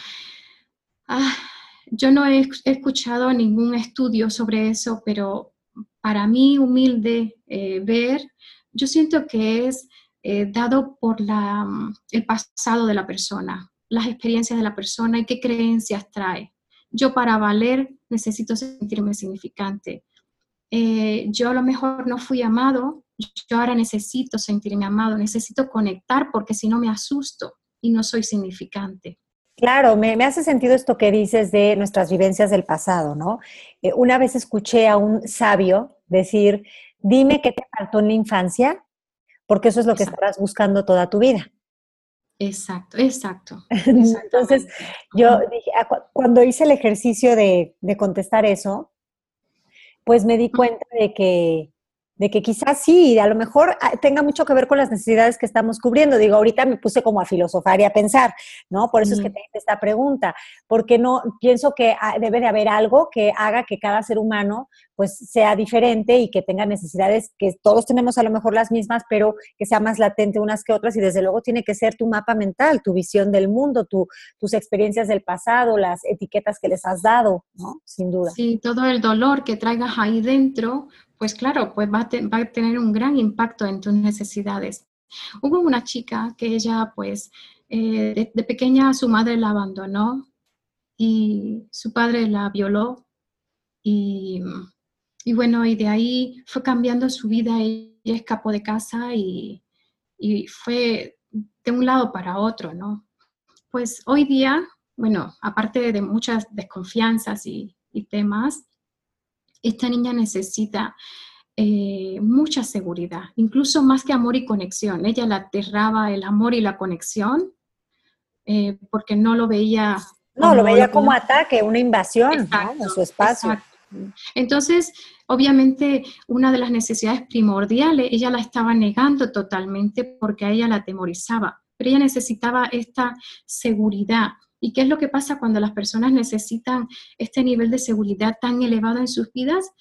Ah, yo no he escuchado ningún estudio sobre eso, pero para mí, humilde eh, ver, yo siento que es eh, dado por la, el pasado de la persona, las experiencias de la persona y qué creencias trae. Yo para valer necesito sentirme significante. Eh, yo a lo mejor no fui amado, yo ahora necesito sentirme amado, necesito conectar porque si no me asusto y no soy significante. Claro, me, hace sentido esto que dices de nuestras vivencias del pasado, ¿no? Eh, una vez escuché a un sabio decir, dime qué te faltó en la infancia, porque eso es lo que estarás buscando toda tu vida. Exacto, exacto. Entonces, yo dije, ah, cuando hice el ejercicio de, de contestar eso, pues me di cuenta de que de que quizás sí, a lo mejor ah, tenga mucho que ver con las necesidades que estamos cubriendo. Digo, ahorita me puse como a filosofar y a pensar, ¿no? Por eso es que te hice esta pregunta, porque no pienso que ah, debe de haber algo que haga que cada ser humano pues sea diferente y que tenga necesidades que todos tenemos a lo mejor las mismas, pero que sea más latente unas que otras y desde luego tiene que ser tu mapa mental, tu visión del mundo, tus experiencias del pasado, las etiquetas que les has dado, ¿no? Sin duda. Sí, todo el dolor que traigas ahí dentro, pues claro, pues va a, tener un gran impacto en tus necesidades. Hubo una chica que ella, pues, eh, de, pequeña su madre la abandonó y su padre la violó y, bueno, y de ahí fue cambiando su vida, ella escapó de casa y, fue de un lado para otro, ¿no? Pues hoy día, bueno, aparte de muchas desconfianzas y temas, esta niña necesita eh, mucha seguridad, incluso más que amor y conexión. Ella la aterraba el amor y la conexión eh, porque no lo veía. No, lo veía como ataque, una invasión en su espacio. Entonces, obviamente, una de las necesidades primordiales, ella la estaba negando totalmente porque a ella la atemorizaba, pero ella necesitaba esta seguridad, ¿Y qué es lo que pasa cuando las personas necesitan este nivel de seguridad tan elevado en sus vidas?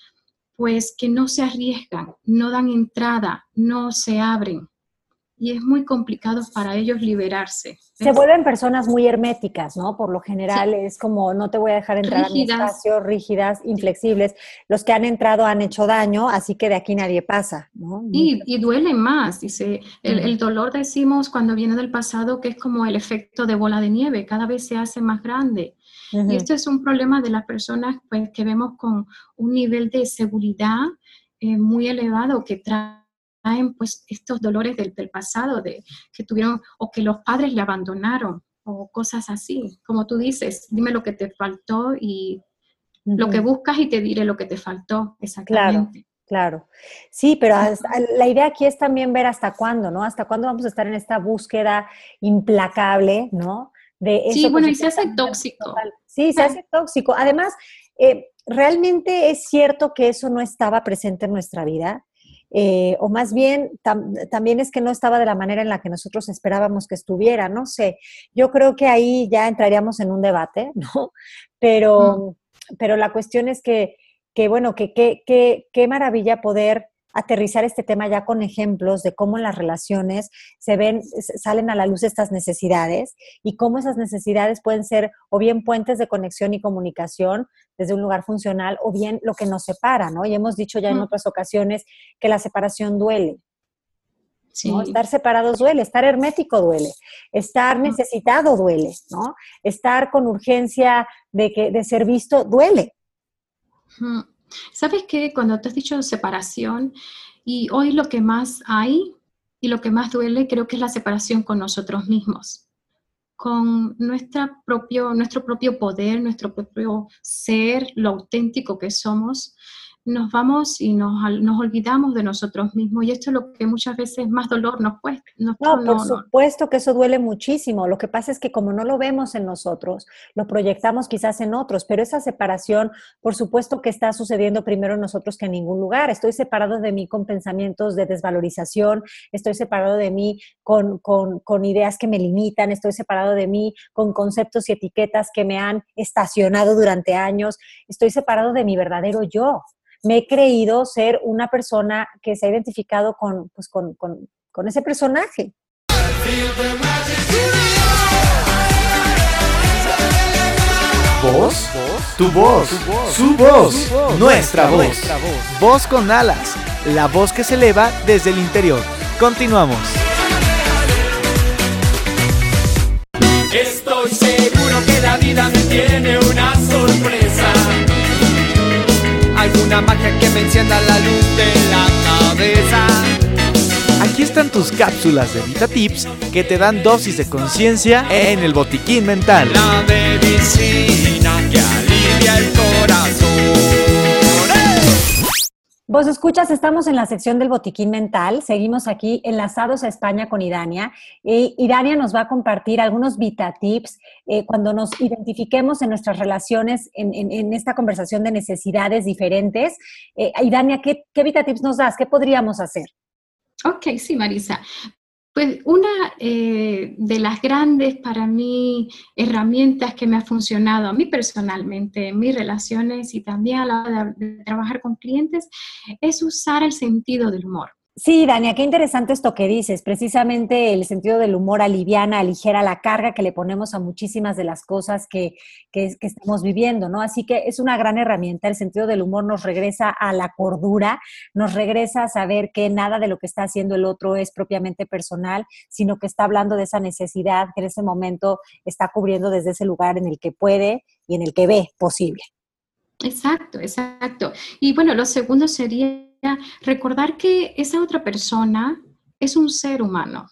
Pues que no se arriesgan, no dan entrada, no se abren. Y es muy complicado para ellos liberarse. Se vuelven personas muy herméticas, ¿no? Por lo general es como no te voy a dejar entrar a mi espacio, rígidas, inflexibles. Los que han entrado han hecho daño, así que de aquí nadie pasa, ¿no? Y, y duele más, dice. El, el, dolor decimos cuando viene del pasado que es como el efecto de bola de nieve, cada vez se hace más grande. Y esto es un problema de las personas pues, que vemos con un nivel de seguridad eh, muy elevado que trae pues estos dolores del, pasado, de que tuvieron o que los padres le abandonaron o cosas así. Como tú dices, dime lo que te faltó y lo que buscas y te diré lo que te faltó, exactamente. Claro, claro. Sí, pero la idea aquí es también ver hasta cuándo, ¿no? Hasta cuándo vamos a estar en esta búsqueda implacable, ¿no? De sí, bueno, y se hace tóxico. Sí, se hace tóxico. Además, eh, ¿realmente es cierto que eso no estaba presente en nuestra vida? Eh, o más bien también es que no estaba de la manera en la que nosotros esperábamos que estuviera, no sé. Yo creo que ahí ya entraríamos en un debate, ¿no? Pero, pero la cuestión es que, que bueno, que qué maravilla poder aterrizar este tema ya con ejemplos de cómo en las relaciones se ven, salen a la luz estas necesidades y cómo esas necesidades pueden ser o bien puentes de conexión y comunicación desde un lugar funcional o bien lo que nos separa, ¿no? Y hemos dicho ya en otras ocasiones que la separación duele. Estar separados duele, estar hermético duele, estar necesitado duele, ¿no? Estar con urgencia de, que, de ser visto duele. ¿Sabes qué? Cuando te has dicho separación, y hoy lo que más hay y lo que más duele creo que es la separación con nosotros mismos, con nuestra propio, nuestro propio poder, nuestro propio ser, lo auténtico que somos nos vamos y nos, nos, olvidamos de nosotros mismos y esto es lo que muchas veces más dolor nos cuesta. no, por supuesto que eso duele muchísimo. Lo que pasa es que como no lo vemos en nosotros, lo proyectamos quizás en otros, pero esa separación, por supuesto que está sucediendo primero en nosotros que en ningún lugar. Estoy separado de mí con pensamientos de desvalorización, estoy separado de mí con, con, con ideas que me limitan, estoy separado de mí con conceptos y etiquetas que me han estacionado durante años, estoy separado de mi verdadero yo me he creído ser una persona que se ha identificado con, pues, con, ese personaje. ¿Voz? Tu voz, su voz, nuestra voz. Voz con alas, la voz que se eleva desde el interior. Continuamos. Estoy seguro que la vida me tiene una sorpresa alguna magia que me encienda la luz de la cabeza. Aquí están tus cápsulas de VitaTips que te dan dosis de conciencia en el botiquín mental. La medicina Vos escuchas, estamos en la sección del botiquín mental, seguimos aquí enlazados a España con Irania. y Irania nos va a compartir algunos Vita Tips eh, cuando nos identifiquemos en nuestras relaciones en, esta conversación de necesidades diferentes. Eh, Irania, ¿qué, ¿qué Vita Tips nos das? ¿Qué podríamos hacer? Ok, sí, Marisa. Pues una eh, de las grandes para mí herramientas que me ha funcionado a mí personalmente en mis relaciones y también a la hora de trabajar con clientes es usar el sentido del humor. Sí, Dania, qué interesante esto que dices. Precisamente el sentido del humor aliviana, aligera la carga que le ponemos a muchísimas de las cosas que, que, estamos viviendo, ¿no? Así que es una gran herramienta. El sentido del humor nos regresa a la cordura, nos regresa a saber que nada de lo que está haciendo el otro es propiamente personal, sino que está hablando de esa necesidad que en ese momento está cubriendo desde ese lugar en el que puede y en el que ve posible. Exacto, exacto. Y bueno, lo segundo sería recordar que esa otra persona es un ser humano.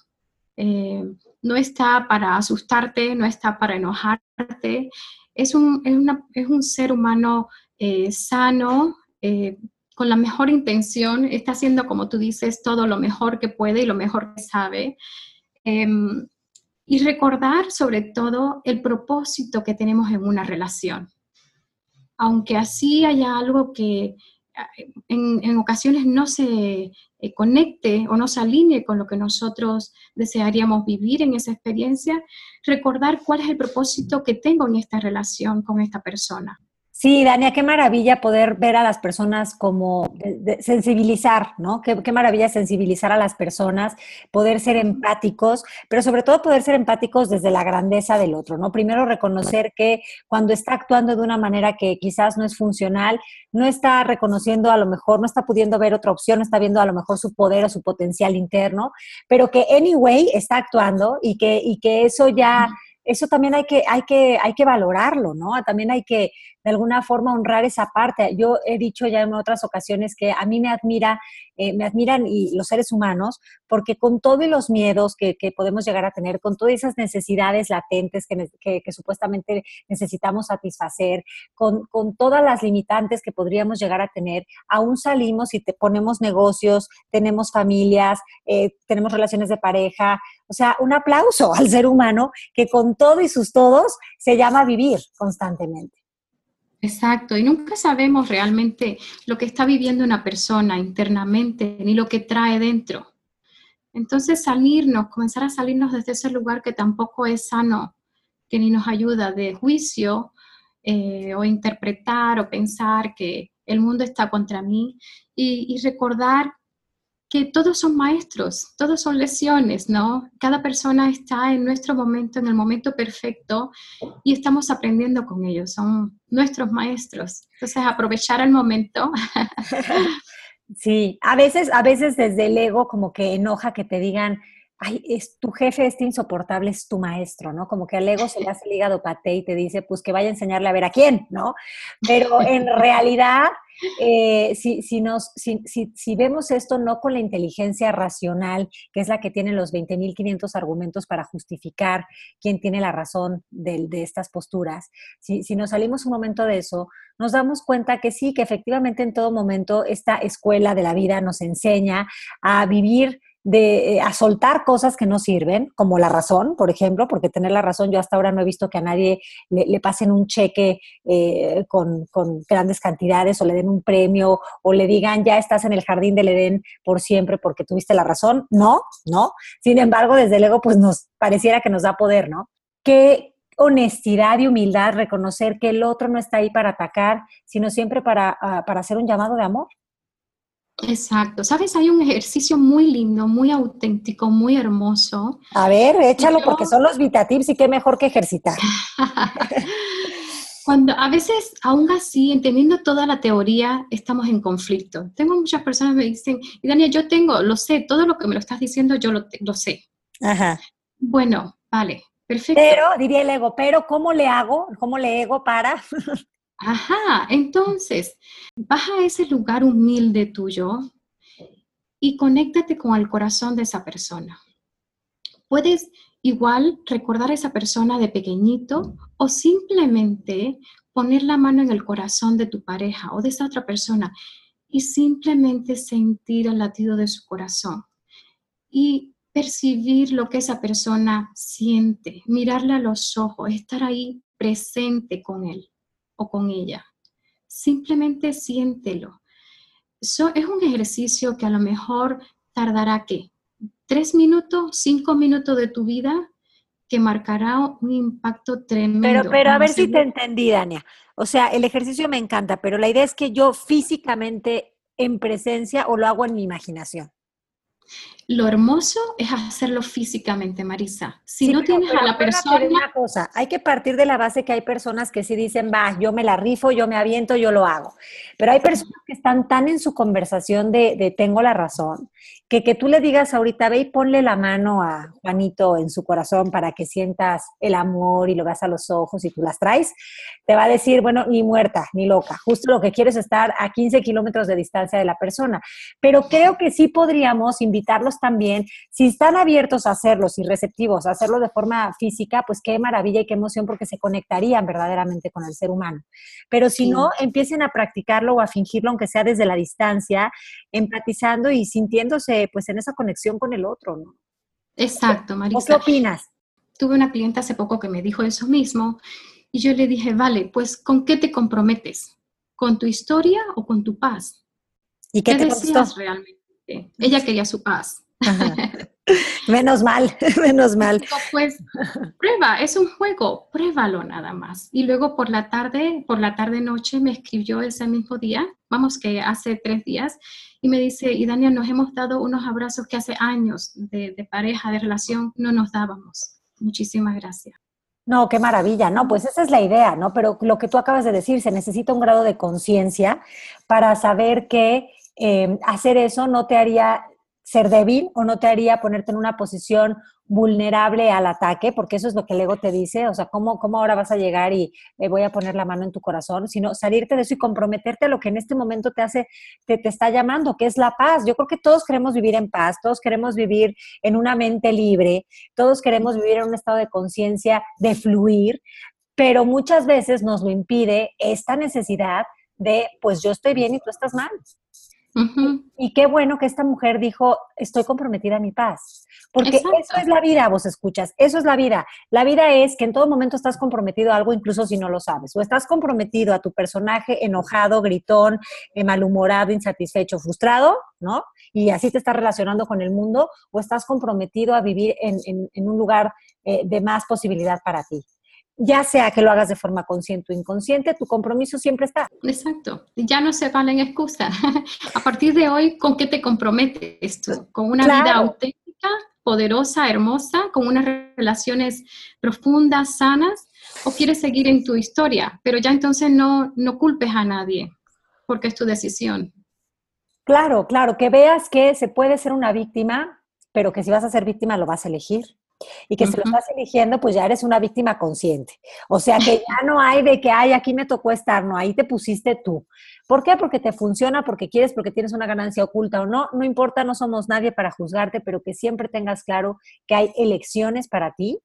Eh, no está para asustarte, no está para enojarte. Es un, es un ser humano eh, sano, eh, con la mejor intención, está haciendo, como tú dices, todo lo mejor que puede y lo mejor que sabe. Em, y recordar sobre todo el propósito que tenemos en una relación. Aunque así haya algo que en, ocasiones no se eh, conecte o no se alinee con lo que nosotros desearíamos vivir en esa experiencia, recordar cuál es el propósito que tengo en esta relación con esta persona. Sí, Dania, qué maravilla poder ver a las personas como sensibilizar, ¿no? Qué, qué, maravilla sensibilizar a las personas, poder ser empáticos, pero sobre todo poder ser empáticos desde la grandeza del otro, ¿no? Primero reconocer que cuando está actuando de una manera que quizás no es funcional, no está reconociendo a lo mejor, no está pudiendo ver otra opción, no está viendo a lo mejor su poder o su potencial interno, pero que anyway está actuando y que, y que eso ya eso también hay que, hay que, hay que valorarlo, ¿no? También hay que de alguna forma honrar esa parte. Yo he dicho ya en otras ocasiones que a mí me admira, eh, me admiran y los seres humanos, porque con todos los miedos que, podemos llegar a tener, con todas esas necesidades latentes que, supuestamente necesitamos satisfacer, con, con, todas las limitantes que podríamos llegar a tener, aún salimos y te ponemos negocios, tenemos familias, eh, tenemos relaciones de pareja. O sea, un aplauso al ser humano que con todo y sus todos se llama vivir constantemente. Exacto, y nunca sabemos realmente lo que está viviendo una persona internamente, ni lo que trae dentro. Entonces salirnos, comenzar a salirnos desde ese lugar que tampoco es sano, que ni nos ayuda de juicio eh, o interpretar o pensar que el mundo está contra mí y, recordar que todos son maestros, todos son lecciones, ¿no? Cada persona está en nuestro momento, en el momento perfecto y estamos aprendiendo con ellos, son nuestros maestros. Entonces, aprovechar el momento. Sí, a veces, a veces desde el ego como que enoja que te digan, ay, es, tu jefe este insoportable, es tu maestro, ¿no? Como que al ego se le hace el hígado pate y te dice, pues que vaya a enseñarle a ver a quién, ¿no? Pero en realidad, eh, si, si, nos, si, si, vemos esto no con la inteligencia racional, que es la que tiene los 20.500 argumentos para justificar quién tiene la razón de, de estas posturas, si, si nos salimos un momento de eso, nos damos cuenta que sí, que efectivamente en todo momento esta escuela de la vida nos enseña a vivir de eh, a soltar cosas que no sirven, como la razón, por ejemplo, porque tener la razón, yo hasta ahora no he visto que a nadie le, pasen un cheque eh, con, con, grandes cantidades o le den un premio o le digan ya estás en el jardín del Edén por siempre porque tuviste la razón. No, no. Sin embargo, desde luego, pues nos pareciera que nos da poder, ¿no? Qué honestidad y humildad reconocer que el otro no está ahí para atacar, sino siempre para, ah, para hacer un llamado de amor. Exacto. Sabes, hay un ejercicio muy lindo, muy auténtico, muy hermoso. A ver, échalo porque son los VitaTips y qué mejor que ejercitar. Cuando a veces, aún así, entendiendo toda la teoría, estamos en conflicto. Tengo muchas personas que me dicen, y Dania, yo tengo, lo sé, todo lo que me lo estás diciendo, yo lo, lo sé. Ajá. Bueno, vale, perfecto. Pero, diría el ego, pero ¿cómo le hago? ¿Cómo le ego para? Ajá, entonces, vas a ese lugar humilde tuyo y conéctate con el corazón de esa persona. Puedes igual recordar a esa persona de pequeñito o simplemente poner la mano en el corazón de tu pareja o de esa otra persona y simplemente sentir el latido de su corazón y percibir lo que esa persona siente, mirarle a los ojos, estar ahí presente con él o con ella. Simplemente siéntelo. Eso es un ejercicio que a lo mejor tardará, ¿qué? ¿Tres minutos, cinco minutos de tu vida? que marcará un impacto tremendo. Pero, pero a ver si te entendí, Dania. O sea, el ejercicio me encanta, pero la idea es que yo físicamente en presencia o lo hago en mi imaginación. Lo hermoso es hacerlo físicamente, Marisa. Si no tienes a la persona... Una cosa, hay que partir de la base que hay personas que sí dicen, va, yo me la rifo, yo me aviento, yo lo hago. Pero hay personas que están tan en su conversación de, de tengo la razón, que que tú le digas ahorita, ve y ponle la mano a Juanito en su corazón para que sientas el amor y lo veas a los ojos y tú las traes, te va a decir, bueno, ni muerta, ni loca. Justo lo que quieres es estar a 15 kilómetros de distancia de la persona. Pero creo que sí podríamos invitarlos también, si están abiertos a hacerlos y receptivos a hacerlo de forma física, pues qué maravilla y qué emoción porque se conectarían verdaderamente con el ser humano. Pero si no, empiecen a practicarlo o a fingirlo, aunque sea desde la distancia, empatizando y sintiéndose pues en esa conexión con el otro, ¿no? Exacto, Marisa. qué opinas? Tuve una clienta hace poco que me dijo eso mismo y yo le dije, vale, pues ¿con qué te comprometes? ¿Con tu historia o con tu paz? ¿Y qué, te deseas realmente? Ella quería su paz. menos mal, menos mal. pues prueba, es un juego, pruébalo nada más. Y luego por la tarde, por la tarde noche me escribió ese mismo día, vamos que hace tres días, y me dice, y Daniel, nos hemos dado unos abrazos que hace años de, de pareja, de relación, no nos dábamos. Muchísimas gracias. No, qué maravilla, ¿no? Pues esa es la idea, ¿no? Pero lo que tú acabas de decir, se necesita un grado de conciencia para saber que eh, hacer eso no te haría ser débil o no te haría ponerte en una posición vulnerable al ataque, porque eso es lo que el ego te dice, o sea, ¿cómo, cómo ahora vas a llegar y voy a poner la mano en tu corazón? Sino salirte de eso y comprometerte a lo que en este momento te hace, te, te está llamando, que es la paz. Yo creo que todos queremos vivir en paz, todos queremos vivir en una mente libre, todos queremos vivir en un estado de conciencia, de fluir, pero muchas veces nos lo impide esta necesidad de, pues yo estoy bien y tú estás mal. Y qué bueno que esta mujer dijo, estoy comprometida a mi paz. Porque eso es la vida, vos escuchas, eso es la vida. La vida es que en todo momento estás comprometido a algo, incluso si no lo sabes. O estás comprometido a tu personaje enojado, gritón, eh, malhumorado, insatisfecho, frustrado, ¿no? Y así te estás relacionando con el mundo, o estás comprometido a vivir en, un lugar eh, de más posibilidad para ti. Ya sea que lo hagas de forma consciente o inconsciente, tu compromiso siempre está. Exacto, ya no se valen excusas. A partir de hoy, ¿con qué te comprometes tú? ¿Con una vida auténtica, poderosa, hermosa, con unas relaciones profundas, sanas? ¿O quieres seguir en tu historia? Pero ya entonces no, no culpes a nadie, porque es tu decisión. Claro, claro, que veas que se puede ser una víctima, pero que si vas a ser víctima lo vas a elegir y que si lo estás eligiendo, pues ya eres una víctima consciente. O sea que ya no hay de que, ay, aquí me tocó estar, no, ahí te pusiste tú. ¿Por qué? Porque te funciona, porque quieres, porque tienes una ganancia oculta o no, no importa, no somos nadie para juzgarte, pero que siempre tengas claro que hay elecciones para ti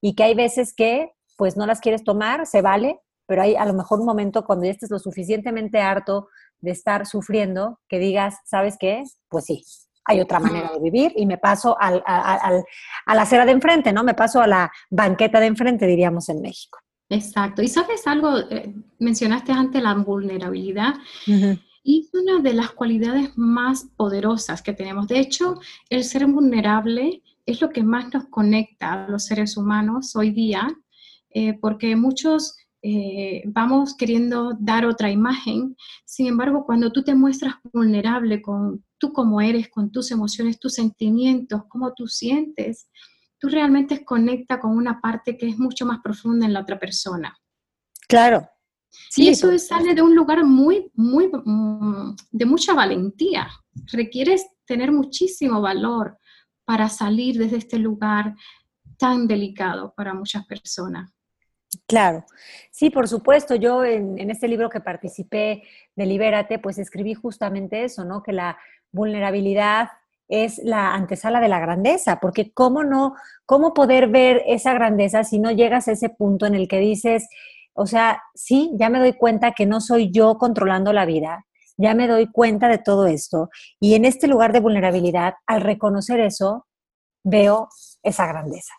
y que hay veces que, pues no las quieres tomar, se vale, pero hay a lo mejor un momento cuando ya estés lo suficientemente harto de estar sufriendo, que digas, ¿sabes qué? Pues sí, hay otra manera de vivir y me paso al, a la acera de enfrente, ¿no? Me paso a la banqueta de enfrente, diríamos en México. Exacto. Y sabes algo, eh, mencionaste antes la vulnerabilidad. Y es una de las cualidades más poderosas que tenemos. De hecho, el ser vulnerable es lo que más nos conecta a los seres humanos hoy día, eh, porque muchos eh, vamos queriendo dar otra imagen. Sin embargo, cuando tú te muestras vulnerable con tú como eres, con tus emociones, tus sentimientos, cómo tú sientes, tú realmente conecta con una parte que es mucho más profunda en la otra persona. Claro. Sí, y eso sale de un lugar muy, muy, mm, de mucha valentía. Requieres tener muchísimo valor para salir desde este lugar tan delicado para muchas personas. Claro, sí, por supuesto. Yo en, este libro que participé de Libérate, pues escribí justamente eso, ¿no? Que la vulnerabilidad es la antesala de la grandeza, porque cómo no, cómo poder ver esa grandeza si no llegas a ese punto en el que dices, o sea, sí, ya me doy cuenta que no soy yo controlando la vida, ya me doy cuenta de todo esto, y en este lugar de vulnerabilidad, al reconocer eso, veo esa grandeza.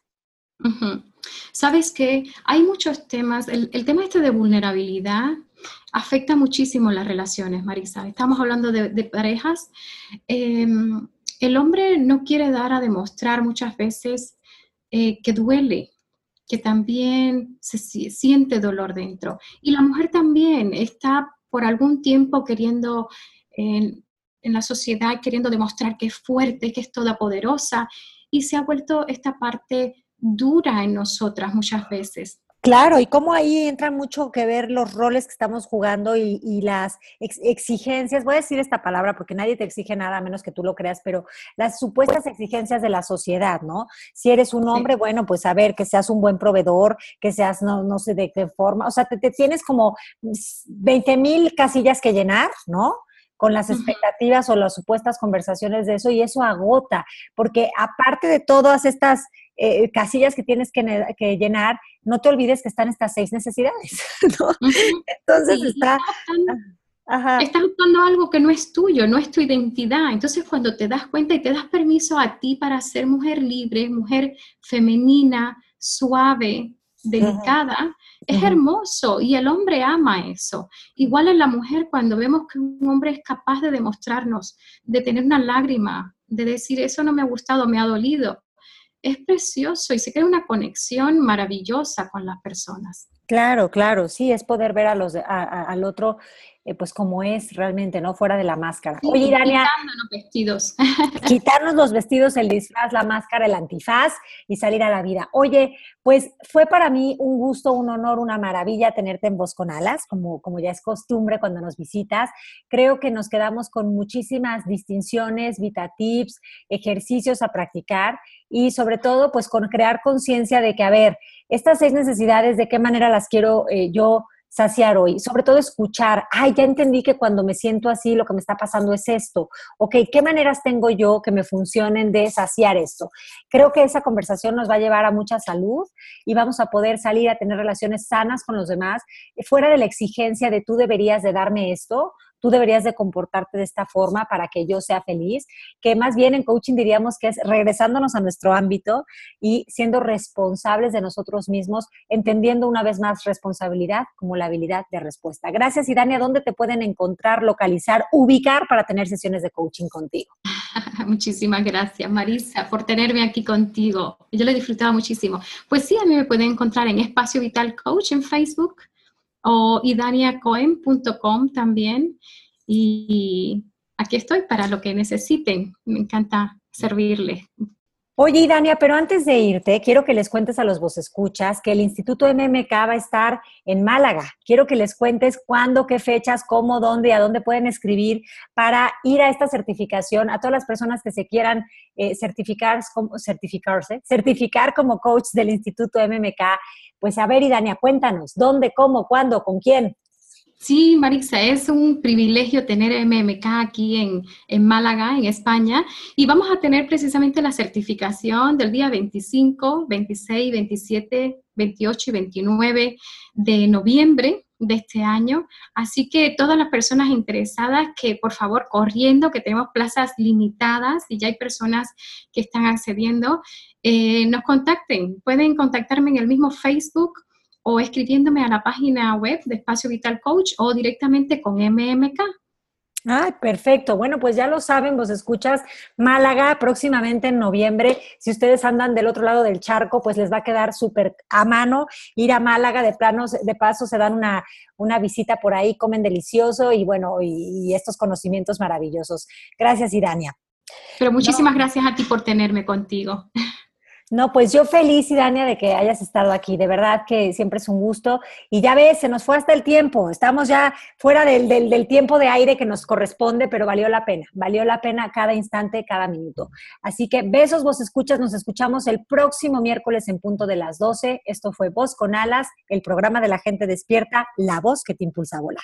Sabes que hay muchos temas, el, tema este de vulnerabilidad afecta muchísimo las relaciones, Marisa. Estamos hablando de, parejas. Em, el hombre no quiere dar a demostrar muchas veces eh, que duele, que también se siente dolor dentro. Y la mujer también está por algún tiempo queriendo en, la sociedad, queriendo demostrar que es fuerte, que es toda poderosa, y se ha vuelto esta parte dura en nosotras muchas veces. Claro, y cómo ahí entra mucho que ver los roles que estamos jugando y, las exigencias, voy a decir esta palabra porque nadie te exige nada a menos que tú lo creas, pero las supuestas exigencias de la sociedad, ¿no? Si eres un hombre, bueno, pues a ver, que seas un buen proveedor, que seas, no, no sé de qué forma, o sea, te, tienes como 20 mil casillas que llenar, ¿no? Con las expectativas o las supuestas conversaciones de eso y eso agota, porque aparte de todas estas eh, casillas que tienes que, llenar, no te olvides que están estas seis necesidades. Entonces está... Estás buscando algo que no es tuyo, no es tu identidad. Entonces, cuando te das cuenta y te das permiso a ti para ser mujer libre, mujer femenina, suave, delicada, es hermoso y el hombre ama eso. Igual en la mujer, cuando vemos que un hombre es capaz de demostrarnos, de tener una lágrima, de decir, eso no me ha gustado, me ha dolido, es precioso y se crea una conexión maravillosa con las personas. Claro, claro, sí, es poder ver a los, al otro eh, pues como es realmente, ¿no? Fuera de la máscara. Oye, Irania. los vestidos. quitarnos los vestidos, el disfraz, la máscara, el antifaz y salir a la vida. Oye, pues fue para mí un gusto, un honor, una maravilla tenerte en Voz con Alas, como, como ya es costumbre cuando nos visitas. Creo que nos quedamos con muchísimas distinciones, vita tips, ejercicios a practicar y sobre todo, pues con crear conciencia de que, a ver, estas seis necesidades, de qué manera las quiero eh, yo saciar hoy, sobre todo escuchar, ay, ya entendí que cuando me siento así lo que me está pasando es esto, ok, ¿qué maneras tengo yo que me funcionen de saciar esto? Creo que esa conversación nos va a llevar a mucha salud y vamos a poder salir a tener relaciones sanas con los demás, fuera de la exigencia de tú deberías de darme esto, tú deberías de comportarte de esta forma para que yo sea feliz, que más bien en coaching diríamos que es regresándonos a nuestro ámbito y siendo responsables de nosotros mismos, entendiendo una vez más responsabilidad como la habilidad de respuesta. Gracias, Idania. ¿Dónde te pueden encontrar, localizar, ubicar para tener sesiones de coaching contigo? Muchísimas gracias, Marisa, por tenerme aquí contigo. Yo lo he disfrutado muchísimo. Pues sí, a mí me pueden encontrar en Espacio Vital Coach en Facebook o idaniacoen.com también. Y aquí estoy para lo que necesiten. Me encanta servirles. Oye, Dania, pero antes de irte, quiero que les cuentes a los vos escuchas que el Instituto MMK va a estar en Málaga. Quiero que les cuentes cuándo, qué fechas, cómo, dónde, a dónde pueden escribir para ir a esta certificación. A todas las personas que se quieran eh, certificar, certificarse, certificar como coach del Instituto MMK. Pues a ver, Idania, cuéntanos, ¿dónde, cómo, cuándo, con quién? Sí, Marisa, es un privilegio tener MMK aquí en, en, Málaga, en España, y vamos a tener precisamente la certificación del día 25, 26, 27, 28 y 29 de noviembre de este año. Así que todas las personas interesadas que por favor corriendo, que tenemos plazas limitadas y ya hay personas que están accediendo, eh, nos contacten. Pueden contactarme en el mismo Facebook o escribiéndome a la página web de Espacio Vital Coach o directamente con MMK. Ay, perfecto. Bueno, pues ya lo saben, vos escuchas Málaga próximamente en noviembre. Si ustedes andan del otro lado del charco, pues les va a quedar súper a mano ir a Málaga. De planos, de paso, se dan una, una visita por ahí, comen delicioso y bueno, y, estos conocimientos maravillosos. Gracias, Irania. Pero muchísimas gracias a ti por tenerme contigo. No, pues yo feliz, Dania, de que hayas estado aquí. De verdad que siempre es un gusto. Y ya ves, se nos fue hasta el tiempo. Estamos ya fuera del, del, tiempo de aire que nos corresponde, pero valió la pena. Valió la pena cada instante, cada minuto. Así que besos, vos escuchas. Nos escuchamos el próximo miércoles en punto de las 12. Esto fue Voz con Alas, el programa de la gente despierta, la voz que te impulsa a volar.